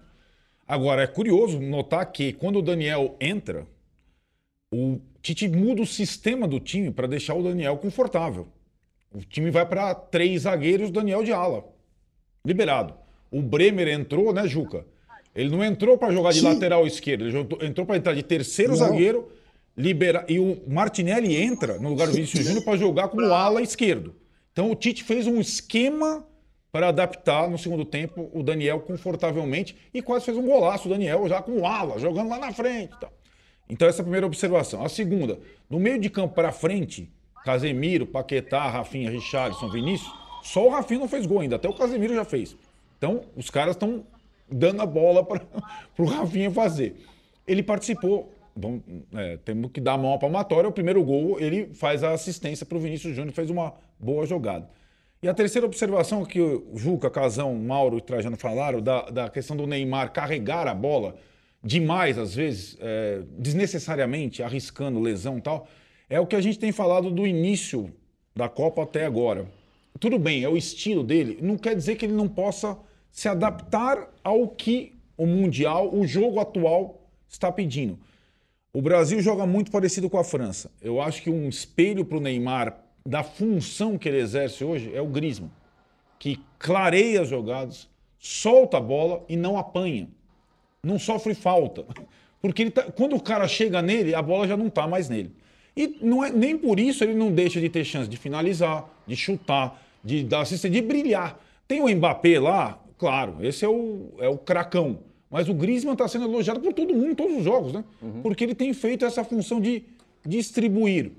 Agora, é curioso notar que quando o Daniel entra, o Tite muda o sistema do time para deixar o Daniel confortável. O time vai para três zagueiros, Daniel de ala. Liberado. O Bremer entrou, né, Juca? Ele não entrou para jogar de Sim. lateral esquerdo, ele entrou para entrar de terceiro não. zagueiro, libera e o Martinelli entra no lugar do Vinícius Júnior para jogar como ala esquerdo. Então o Tite fez um esquema para adaptar no segundo tempo o Daniel confortavelmente e quase fez um golaço o Daniel já com ala, jogando lá na frente, tá? Então, essa é a primeira observação. A segunda, no meio de campo para frente, Casemiro, Paquetá, Rafinha, Richardson, Vinícius, só o Rafinha não fez gol ainda, até o Casemiro já fez. Então, os caras estão dando a bola para [LAUGHS] o Rafinha fazer. Ele participou, bom, é, temos que dar a mão à palmatória, o primeiro gol, ele faz a assistência para o Vinícius Júnior, fez uma boa jogada. E a terceira observação que o Juca, Casão, Mauro e Trajano falaram, da, da questão do Neymar carregar a bola, demais, às vezes, é, desnecessariamente, arriscando lesão e tal, é o que a gente tem falado do início da Copa até agora. Tudo bem, é o estilo dele, não quer dizer que ele não possa se adaptar ao que o Mundial, o jogo atual, está pedindo. O Brasil joga muito parecido com a França. Eu acho que um espelho para o Neymar da função que ele exerce hoje é o Griezmann, que clareia as jogadas, solta a bola e não apanha não sofre falta. [LAUGHS] Porque tá- quando o cara chega nele, a bola já não tá mais nele. E não é, nem por isso ele não deixa de ter chance de finalizar, de chutar, de dar assistência, de brilhar. Tem o Mbappé lá, claro, esse é o, é o cracão. Mas o Griezmann está sendo elogiado por todo mundo, todos os jogos, né? Porque ele tem feito essa função de distribuir.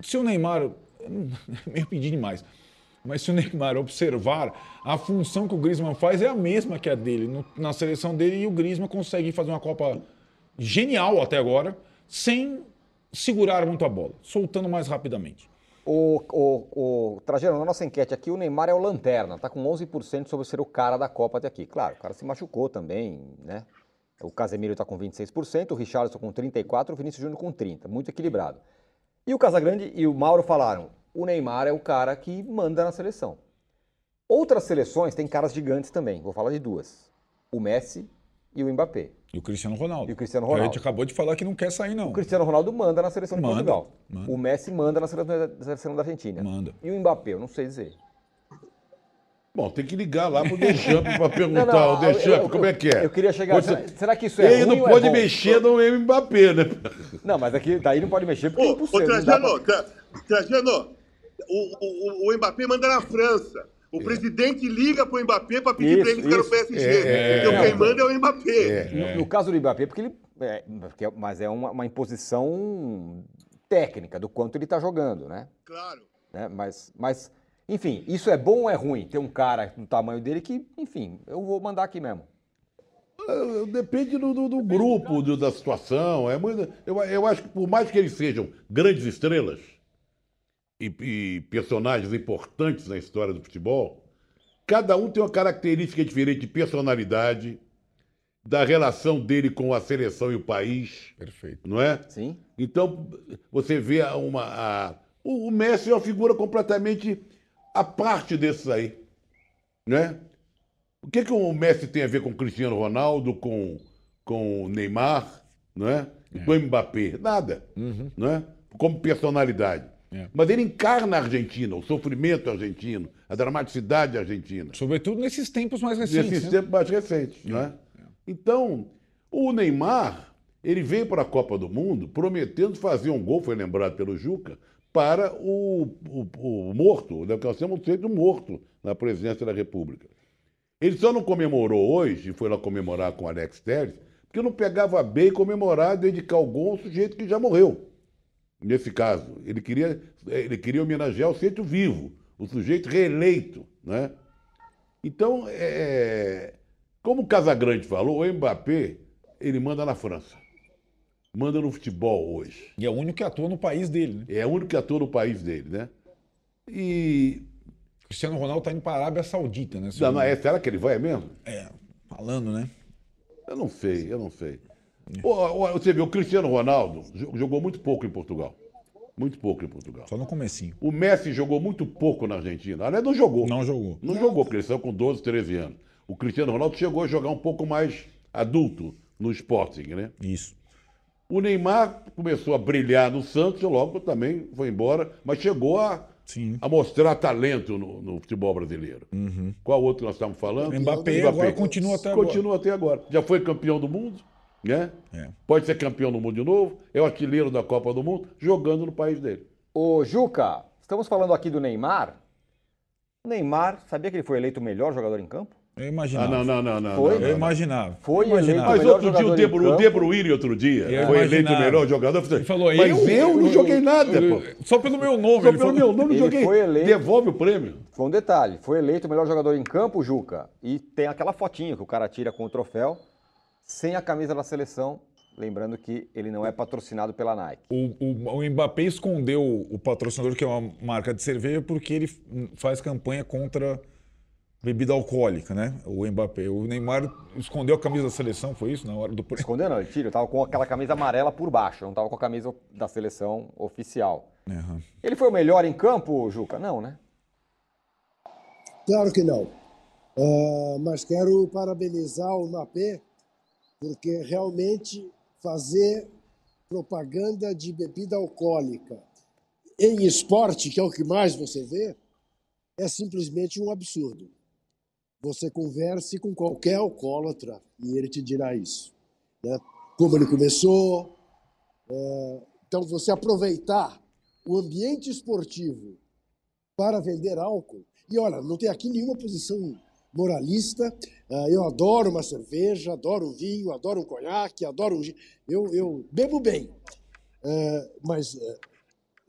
Se o Neymar. [LAUGHS] Meio pedir demais. Mas se o Neymar observar, a função que o Griezmann faz é a mesma que a dele no- na seleção dele e o Griezmann consegue fazer uma Copa genial até agora, sem segurar muito a bola, soltando mais rapidamente.
O, o, o Trajano, na nossa enquete aqui, o Neymar é o lanterna, tá com 11% sobre ser o cara da Copa até aqui. Claro, o cara se machucou também, né? O Casemiro tá com 26%, o Richarlison com 34%, o Vinícius Júnior com 30%, muito equilibrado. E o Casagrande e o Mauro falaram, o Neymar é o cara que manda na seleção. Outras seleções têm caras gigantes também, vou falar de duas. O Messi e o Mbappé.
E o Cristiano Ronaldo.
E o Cristiano
A gente
Ronaldo.
acabou de falar que não quer sair, não.
O Cristiano Ronaldo manda na seleção de
Manda,
Portugal.
manda.
O Messi manda na seleção da- seleção da Argentina.
Manda.
E o Mbappé, eu não sei dizer.
Bom, tem que ligar lá pro Deschamps para perguntar [LAUGHS]
Não, não,
ao Deschamps
eu- eu-
como é que é.
eu queria chegar-
Você-
será- que isso é
Ele não
ou é
pode
bom?
mexer no Mbappé, né?
Não, mas aqui daí não pode mexer porque
Ô,
é
ô
impossível. não dá
Trajano,
pra-
Tra- Trajano, o, o, o Mbappé manda na França. O presidente liga pro Mbappé para pedir para ele ficar no. PSG.
É,
então
é.
quem manda é o Mbappé.
No, no caso do Mbappé, porque ele. é, porque é- mas é uma, uma imposição técnica do quanto ele está jogando, né?
Claro.
né? Mas, mas, enfim, isso é bom ou é ruim? Ter um cara do tamanho dele que, enfim, eu vou mandar aqui mesmo.
Depende do, do- do grupo, do- da situação. É muito, eu, eu acho que por mais que eles sejam grandes estrelas e, e personagens importantes na história do futebol, cada um tem uma característica diferente de personalidade, da relação dele com a seleção e o país,
Perfeito.
não é?
Sim?
Então, você vê uma. a- o, o Messi é uma figura completamente à parte desses aí. Né? O que, que o Messi tem a ver com o Cristiano Ronaldo, com, com o Neymar, né? E com o Mbappé? Nada. Né? Como personalidade.
É.
Mas ele encarna a Argentina, o sofrimento argentino, a dramaticidade argentina
Sobretudo nesses tempos mais recentes.
nesses
né?
tempos mais recentes, né? Então, o Neymar, ele veio para a Copa do Mundo prometendo fazer um gol, foi lembrado pelo Juca, para o, o, o morto, né? que nós temos feito morto na presidência da República. Ele só não comemorou hoje, e foi lá comemorar com o Alex Telles, porque não pegava bem comemorar, dedicar o gol ao sujeito que já morreu. Nesse caso, ele queria, ele queria homenagear o sujeito vivo, o sujeito reeleito, né? Então, é, como o Casagrande falou, o Mbappé, ele manda na França. Manda no futebol hoje.
E é o único que atua no país dele, né?
É o único que atua no país dele, né? E.
Cristiano Ronaldo tá indo para a Arábia Saudita, né?
Não, não, é, será que ele vai mesmo?
É, falando, né?
Eu não sei, eu não sei. Você vê, o Cristiano Ronaldo jo- jogou muito pouco em Portugal. Muito pouco em Portugal.
Só no comecinho.
O Messi jogou muito pouco na Argentina. Aliás, não jogou.
Não jogou.
Não jogou, porque ele saiu com 12, 13 anos. O Cristiano Ronaldo chegou a jogar um pouco mais adulto no Sporting, né?
Isso.
O Neymar começou a brilhar no Santos e logo também foi embora, mas chegou a,
Sim.
a mostrar talento no, no futebol brasileiro. Qual outro nós estamos falando?
Uhum. Mbappé agora continua até
Continua até agora. Já foi campeão do mundo, né?
É.
Pode ser campeão do mundo de novo, é o artilheiro da Copa do Mundo, jogando no país dele.
Ô, Juca, estamos falando aqui do Neymar. O Neymar, sabia que ele foi eleito o melhor jogador em campo?
Eu
Ah,
imaginava.
não, não, não, não.
Foi?
não, não,
Eu
não.
imaginava.
Foi
Eu imaginava.
Mas outro dia o De, Bru. De Bruyne, outro dia,
Eu
foi eleito o melhor jogador.
Ele falou,
mas
eu,
eu, não joguei nada, pô.
Só pelo meu nome.
Só
ele
pelo
falou-
meu nome,
Ele
joguei.
foi eleito-
Devolve o prêmio.
Foi um detalhe, foi eleito o melhor jogador em campo, Juca, e tem aquela fotinha que o cara tira com o troféu, sem a camisa da seleção, lembrando que ele não é patrocinado pela Nike.
O, o, o Mbappé escondeu o patrocinador, que é uma marca de cerveja, porque ele faz campanha contra bebida alcoólica, né? O Mbappé. O Neymar escondeu a camisa da seleção, foi isso? Na hora do?
Escondeu não, ele tira, tava com aquela camisa amarela por baixo, não tava com a camisa da seleção oficial.
Aham.
Ele foi o melhor em campo, Juca? Não, né?
Claro que não. Ah, mas quero parabenizar o Mbappé, porque realmente fazer propaganda de bebida alcoólica em esporte, que é o que mais você vê, é simplesmente um absurdo. Você converse com qualquer alcoólatra e ele te dirá isso. né? como ele começou. É, então, você aproveitar o ambiente esportivo para vender álcool. E olha, não tem aqui nenhuma posição moralista. É, eu adoro uma cerveja, adoro vinho, adoro um conhaque, adoro um. Eu, eu bebo bem. É, mas é,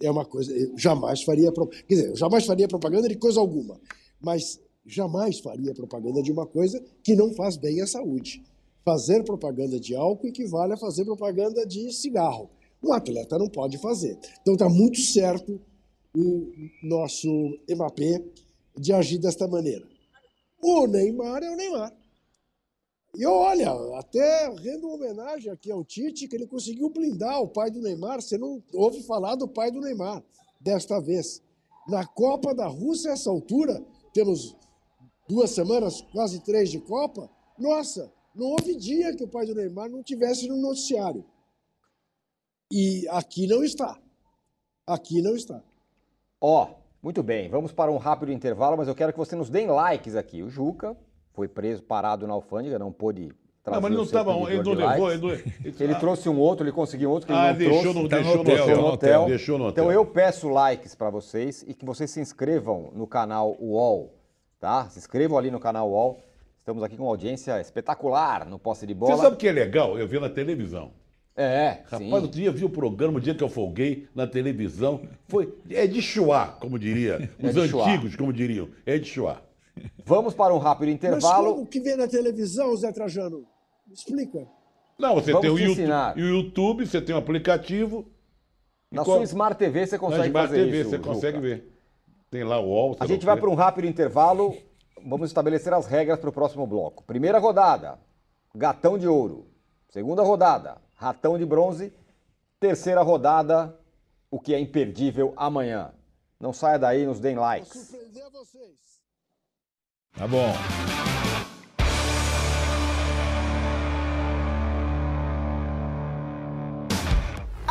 é uma coisa. Eu jamais faria. Quer dizer, eu jamais faria propaganda de coisa alguma. Mas jamais faria propaganda de uma coisa que não faz bem à saúde. Fazer propaganda de álcool equivale a fazer propaganda de cigarro. Um atleta não pode fazer. Então está muito certo o nosso MAP de agir desta maneira. O Neymar é o Neymar. E olha, até rendo homenagem aqui ao Tite, que ele conseguiu blindar o pai do Neymar. Você não ouve falar do pai do Neymar desta vez. Na Copa da Rússia, essa altura, temos duas semanas, quase três de Copa. Nossa, não houve dia que o pai do Neymar não tivesse no noticiário. E aqui não está. Aqui não está.
Ó, oh, muito bem. Vamos para um rápido intervalo, mas eu quero que você nos dê likes aqui. O Juca foi preso, parado na alfândega, não pôde trazer
não, mas ele não estava, ele não levou,
ele, não... ele trouxe um outro, ele conseguiu um outro que ele
ah,
não
deixou
trouxe.
No, tá deixou, no hotel,
no hotel.
Deixou no
hotel. Então eu peço likes para vocês e que vocês se inscrevam no canal UOL, tá? Se inscrevam ali no canal UOL. Estamos aqui com uma audiência espetacular no posse de bola.
Você sabe o que é legal? Eu vi na televisão.
É,
Rapaz,
sim.
outro dia vi o programa, o dia que eu folguei na televisão. Foi, é de chuá, como diria. [LAUGHS] Os
É
antigos, como diriam. É de chuá.
Vamos para um rápido
Mas
intervalo.
como que vê na televisão, Zé Trajano? Me Explica.
Não, você
Vamos
tem o
te
YouTube, e o YouTube, você tem um aplicativo.
Na
qual-
sua Smart TV você
na
consegue
Smart
fazer
TV,
isso,
você
Juca.
consegue ver. Tem lá o UOL.
A gente vai para um rápido intervalo. Vamos estabelecer as regras para o próximo bloco. Primeira rodada, Gatão de Ouro. Segunda rodada, Ratão de Bronze. Terceira rodada, o que é imperdível amanhã. Não saia daí, nos deem likes.
Tá bom.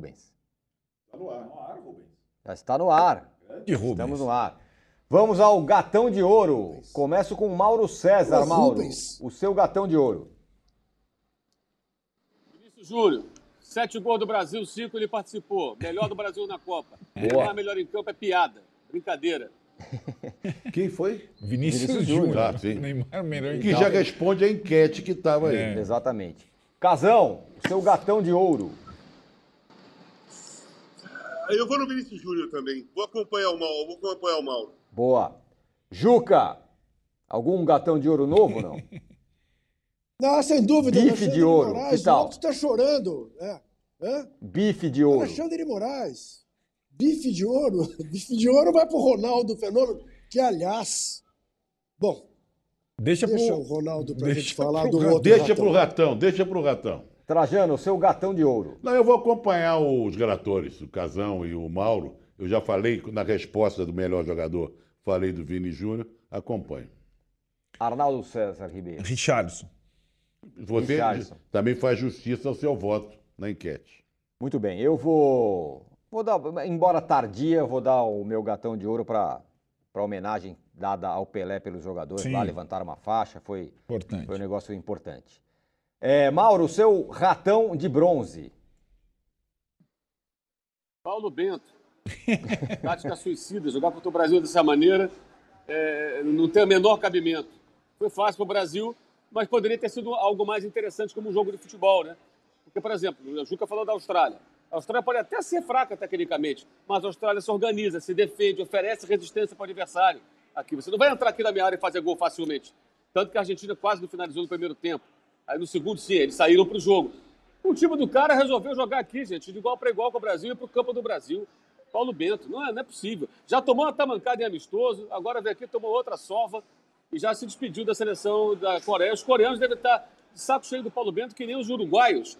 Rubens. Já está no ar.
De Rubens.
Estamos no ar. Vamos ao Gatão de Ouro. Começo com Mauro César.
Ô,
Mauro,
Rubens.
o seu Gatão de Ouro.
Vinícius Júnior, sete gols do Brasil, cinco ele participou. Melhor do Brasil na Copa.
Boa.
Falar melhor em campo é piada. Brincadeira. [LAUGHS]
Quem foi?
Vinícius,
Vinícius
Júnior.
Júnior. Ah.
Neymar é melhor em
Que já responde a enquete que estava aí.
É.
Exatamente. Casão, o seu Gatão de Ouro.
Eu vou no Vinícius Júnior também. Vou acompanhar o Mauro. Vou acompanhar o Mauro.
Boa. Juca, algum Gatão de Ouro novo, não?
Não, [LAUGHS] sem dúvida.
Bife
Alexandre
de ouro,
Moraes,
que tal?
O está chorando. É. Hã?
Bife de Ouro.
Alexandre de Moraes. Bife de ouro. [LAUGHS] Bife de ouro vai para o Ronaldo Fenômeno, que, aliás. Bom,
Deixa,
deixa
pro...
o Ronaldo para a
deixa
gente falar
pro
do outro.
Deixa
ratão.
pro ratão, deixa pro ratão.
Trajano, o seu Gatão de Ouro.
Não, eu vou acompanhar os relatores, o Casão e o Mauro. Eu já falei na resposta do melhor jogador, falei do Vini Júnior, acompanho.
Arnaldo César Ribeiro.
Richarlison.
Você
Richarlison.
também faz justiça ao seu voto na enquete.
Muito bem, eu vou. Vou dar, embora tardia, vou dar o meu gatão de ouro para para homenagem dada ao Pelé pelos jogadores
Sim.
lá, levantaram uma faixa, foi,
Importante.
foi um negócio importante. É, Mauro, seu ratão de bronze.
Paulo Bento. [LAUGHS] Tática suicida. Jogar contra o Brasil dessa maneira é, não tem o menor cabimento. Foi fácil para o Brasil, mas poderia ter sido algo mais interessante como um jogo de futebol, né? Porque, por exemplo, o Juca falou da Austrália. A Austrália pode até ser fraca tecnicamente, mas a Austrália se organiza, se defende, oferece resistência para o adversário. Aqui, você não vai entrar aqui na minha área e fazer gol facilmente. Tanto que a Argentina quase não finalizou no primeiro tempo. Aí no segundo, sim, eles saíram para o jogo. O time do cara resolveu jogar aqui, gente, de igual para igual com o Brasil e para o campo do Brasil. Paulo Bento. Não é, não é possível. Já tomou uma tamancada em amistoso, agora vem aqui, tomou outra sova e já se despediu da seleção da Coreia. Os coreanos devem estar de saco cheio do Paulo Bento, que nem os uruguaios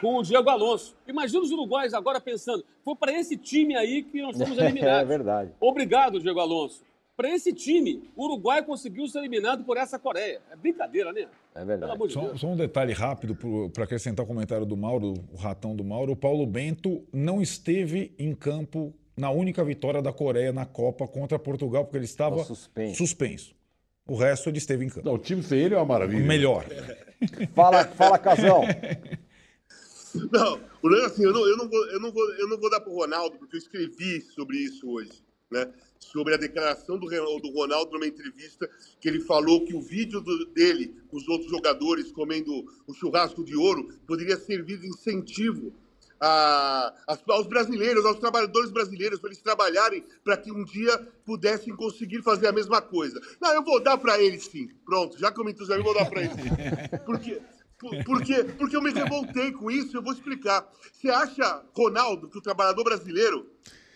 com o Diego Alonso. Imagina os uruguaios agora pensando, foi para esse time aí que nós [LAUGHS] fomos eliminados.
É verdade.
Obrigado, Diego Alonso. Para esse time, o Uruguai conseguiu ser eliminado por essa Coreia. É brincadeira, né?
É verdade.
De
Só, só um detalhe rápido para acrescentar o comentário do Mauro, o ratão do Mauro. O Paulo Bento não esteve em campo na única vitória da Coreia na Copa contra Portugal, porque ele estava
Tava suspenso.
suspenso. O resto ele esteve em campo.
Não, o time sem ele é uma maravilha.
Melhor.
Fala, fala Casão.
Não, o lance assim, eu não, eu, não vou, eu, não vou, eu não vou dar pro Ronaldo, porque eu escrevi sobre isso hoje, né? Sobre a declaração do, Ronaldo numa entrevista, que ele falou que o vídeo do- dele, os outros jogadores comendo o churrasco de ouro, poderia servir de incentivo a- aos brasileiros, aos trabalhadores brasileiros, para eles trabalharem para que um dia pudessem conseguir fazer a mesma coisa. Não, eu vou dar para eles sim. Pronto, já que eu me entusiasmei, eu vou dar para eles. Porque, por- porque, porque eu me revoltei com isso, eu vou explicar. Você acha, Ronaldo, que o trabalhador brasileiro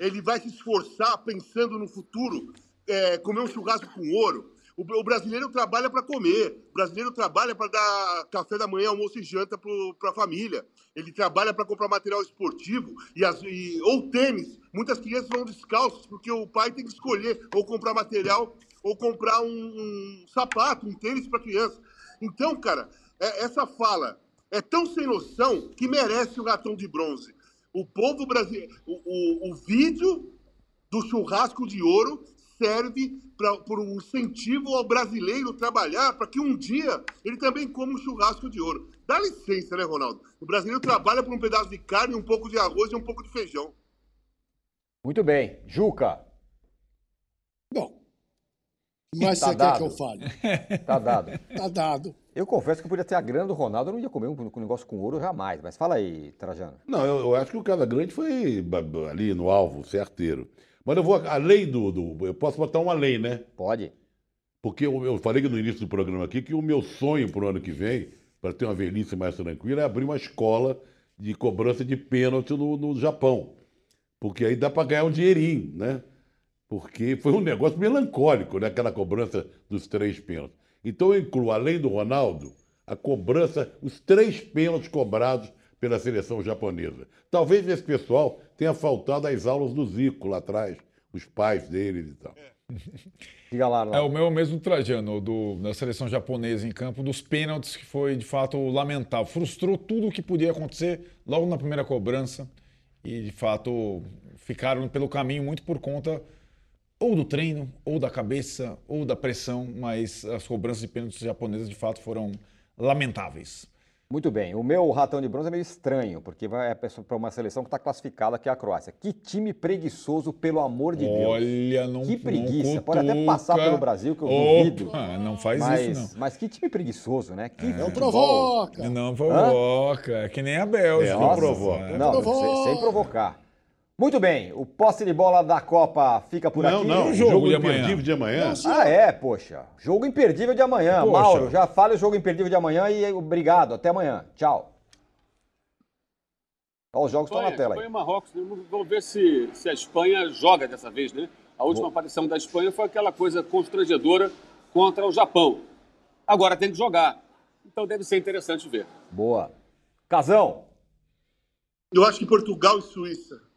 ele vai se esforçar pensando no futuro, é, comer um churrasco com ouro? O, o brasileiro trabalha para comer, o brasileiro trabalha para dar café da manhã, almoço e janta para a família. Ele trabalha para comprar material esportivo e, as- e- ou tênis. Muitas crianças vão descalços porque o pai tem que escolher ou comprar material ou comprar um, um sapato, um tênis para criança. Então, cara, é- essa fala é tão sem noção que merece o ratão de bronze. O povo brasileiro, o, o, o vídeo do churrasco de ouro serve pra, por um incentivo ao brasileiro trabalhar para que um dia ele também coma um churrasco de ouro. Dá licença, né, Ronaldo? O brasileiro trabalha por um pedaço de carne, um pouco de arroz e um pouco de feijão.
Muito bem. Juca,
Bom, mais
Tá
você quer
dado.
que eu fale? [LAUGHS]
tá dado.
Tá dado.
Eu confesso que podia ter a grana do Ronaldo, eu não ia comer um, um negócio com ouro jamais. Mas fala aí, Trajano.
Não, eu, eu acho que o cara grande foi ali no alvo, certeiro. Mas eu vou, além do, do. Eu posso botar uma lei, né?
Pode.
Porque eu, eu falei no início do programa aqui que o meu sonho para o ano que vem, para ter uma velhice mais tranquila, é abrir uma escola de cobrança de pênalti no, no Japão. Porque aí dá para ganhar um dinheirinho, né? Porque foi um negócio melancólico, né? Aquela cobrança dos três pênaltis. Então eu incluo, além do Ronaldo, a cobrança, os três pênaltis cobrados pela seleção japonesa. Talvez esse pessoal tenha faltado às aulas do Zico lá atrás, os pais deles e tal. [LAUGHS]
Diga lá,
É
Arnaldo.
o meu mesmo Trajano, do, da seleção japonesa em campo, dos pênaltis, que foi de fato lamentável. Frustrou tudo o que podia acontecer logo na primeira cobrança. E de fato ficaram pelo caminho muito por conta ou do treino, ou da cabeça, ou da pressão, mas as cobranças de pênaltis japonesas de fato foram lamentáveis.
Muito bem. O meu ratão de bronze é meio estranho, porque vai para uma seleção que está classificada, que é a Croácia. Que time preguiçoso, pelo amor de Deus.
Olha, não
Que
não
preguiça. Pode até passar pelo Brasil, que eu
Opa,
duvido.
não faz
mas,
isso não.
mas que time preguiçoso, né? Que
Não
futebol.
provoca.
Não provoca, é que nem a Bélgica.
É, não
Nossa,
provoca.
Não,
Provoca.
sem, sem provocar. Muito bem, o posse de bola da Copa fica por
não,
aqui.
não,
o
o
jogo
jogo,
de amanhã?
imperdível de amanhã.
Ah, é, poxa. Jogo imperdível de amanhã.
Poxa.
Mauro, já fale o jogo imperdível de amanhã e obrigado. Até amanhã. Tchau. Olha os jogos estão na tela
Espanha e
aí.
Marrocos. né? Vamos ver se, se a Espanha joga dessa vez, né? A última aparição da Espanha foi aquela coisa constrangedora contra o Japão. Agora tem que jogar. Então deve ser interessante ver.
Boa. Casão.
Eu acho que Portugal e Suíça.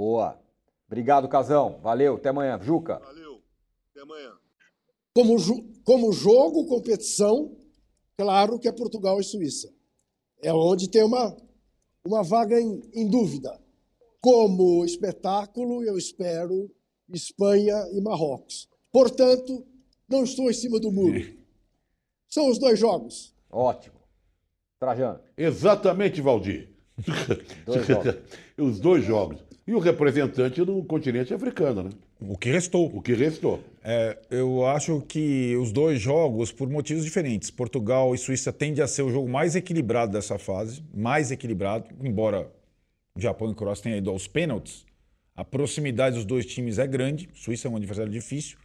Boa. Obrigado, Casão. Valeu. Até amanhã. Juca.
Valeu. Até amanhã.
Como, como jogo, competição, claro que é Portugal e Suíça. É onde tem uma, uma vaga em, em dúvida. Como espetáculo, eu espero Espanha e Marrocos. Portanto, não estou em cima do muro. São os dois jogos.
Ótimo. Trajano.
Exatamente, Valdir.
Dois jogos. [LAUGHS]
Os dois jogos. E o representante do continente africano, né?
O que restou.
O que restou.
É, eu acho que os dois jogos, por motivos diferentes, Portugal e Suíça tende a ser o jogo mais equilibrado dessa fase, mais equilibrado, embora o Japão e Croácia tenham ido aos pênaltis, a proximidade dos dois times é grande, Suíça é um adversário difícil,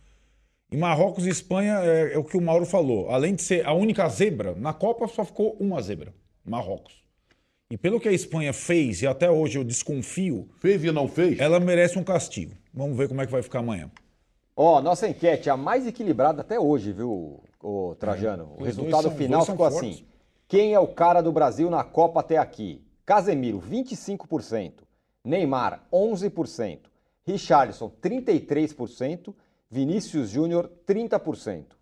e Marrocos e Espanha é, é o que o Mauro falou, além de ser a única zebra, na Copa só ficou uma zebra, Marrocos. E pelo que a Espanha fez, e até hoje eu desconfio,
Fez e não fez?
ela merece um castigo. Vamos ver como é que vai ficar amanhã.
Ó, nossa enquete, a mais equilibrada até hoje, viu, o Trajano? O
Os
resultado
são-
final ficou assim. Quem é o cara do Brasil na Copa até aqui? Casemiro, 25%. Neymar, 11%. Richarlison, 33%. Vinícius Júnior, 30%.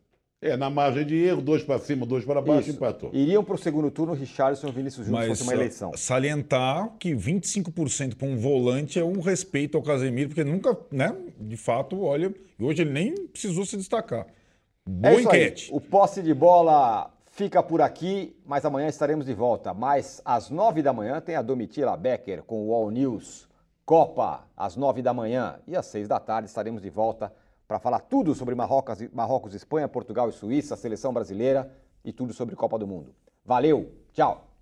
É, na margem de erro, dois para cima, dois para baixo,
Isso.
empatou.
Iriam para o segundo turno Richarlison e Vinícius Júnior fosse uma eleição.
salientar que 25% para um volante é um respeito ao Casemiro, porque nunca, né, de fato, olha, e hoje ele nem precisou se destacar. Boa
é isso aí.
enquete.
O posse de bola fica por aqui, mas amanhã estaremos de volta. Mas às nove da manhã tem a Domitila Becker com o All News Copa, às nove da manhã. E às seis da tarde estaremos de volta para falar tudo sobre Marrocos, Marrocos, Espanha, Portugal e Suíça, seleção brasileira e tudo sobre Copa do Mundo. Valeu, tchau!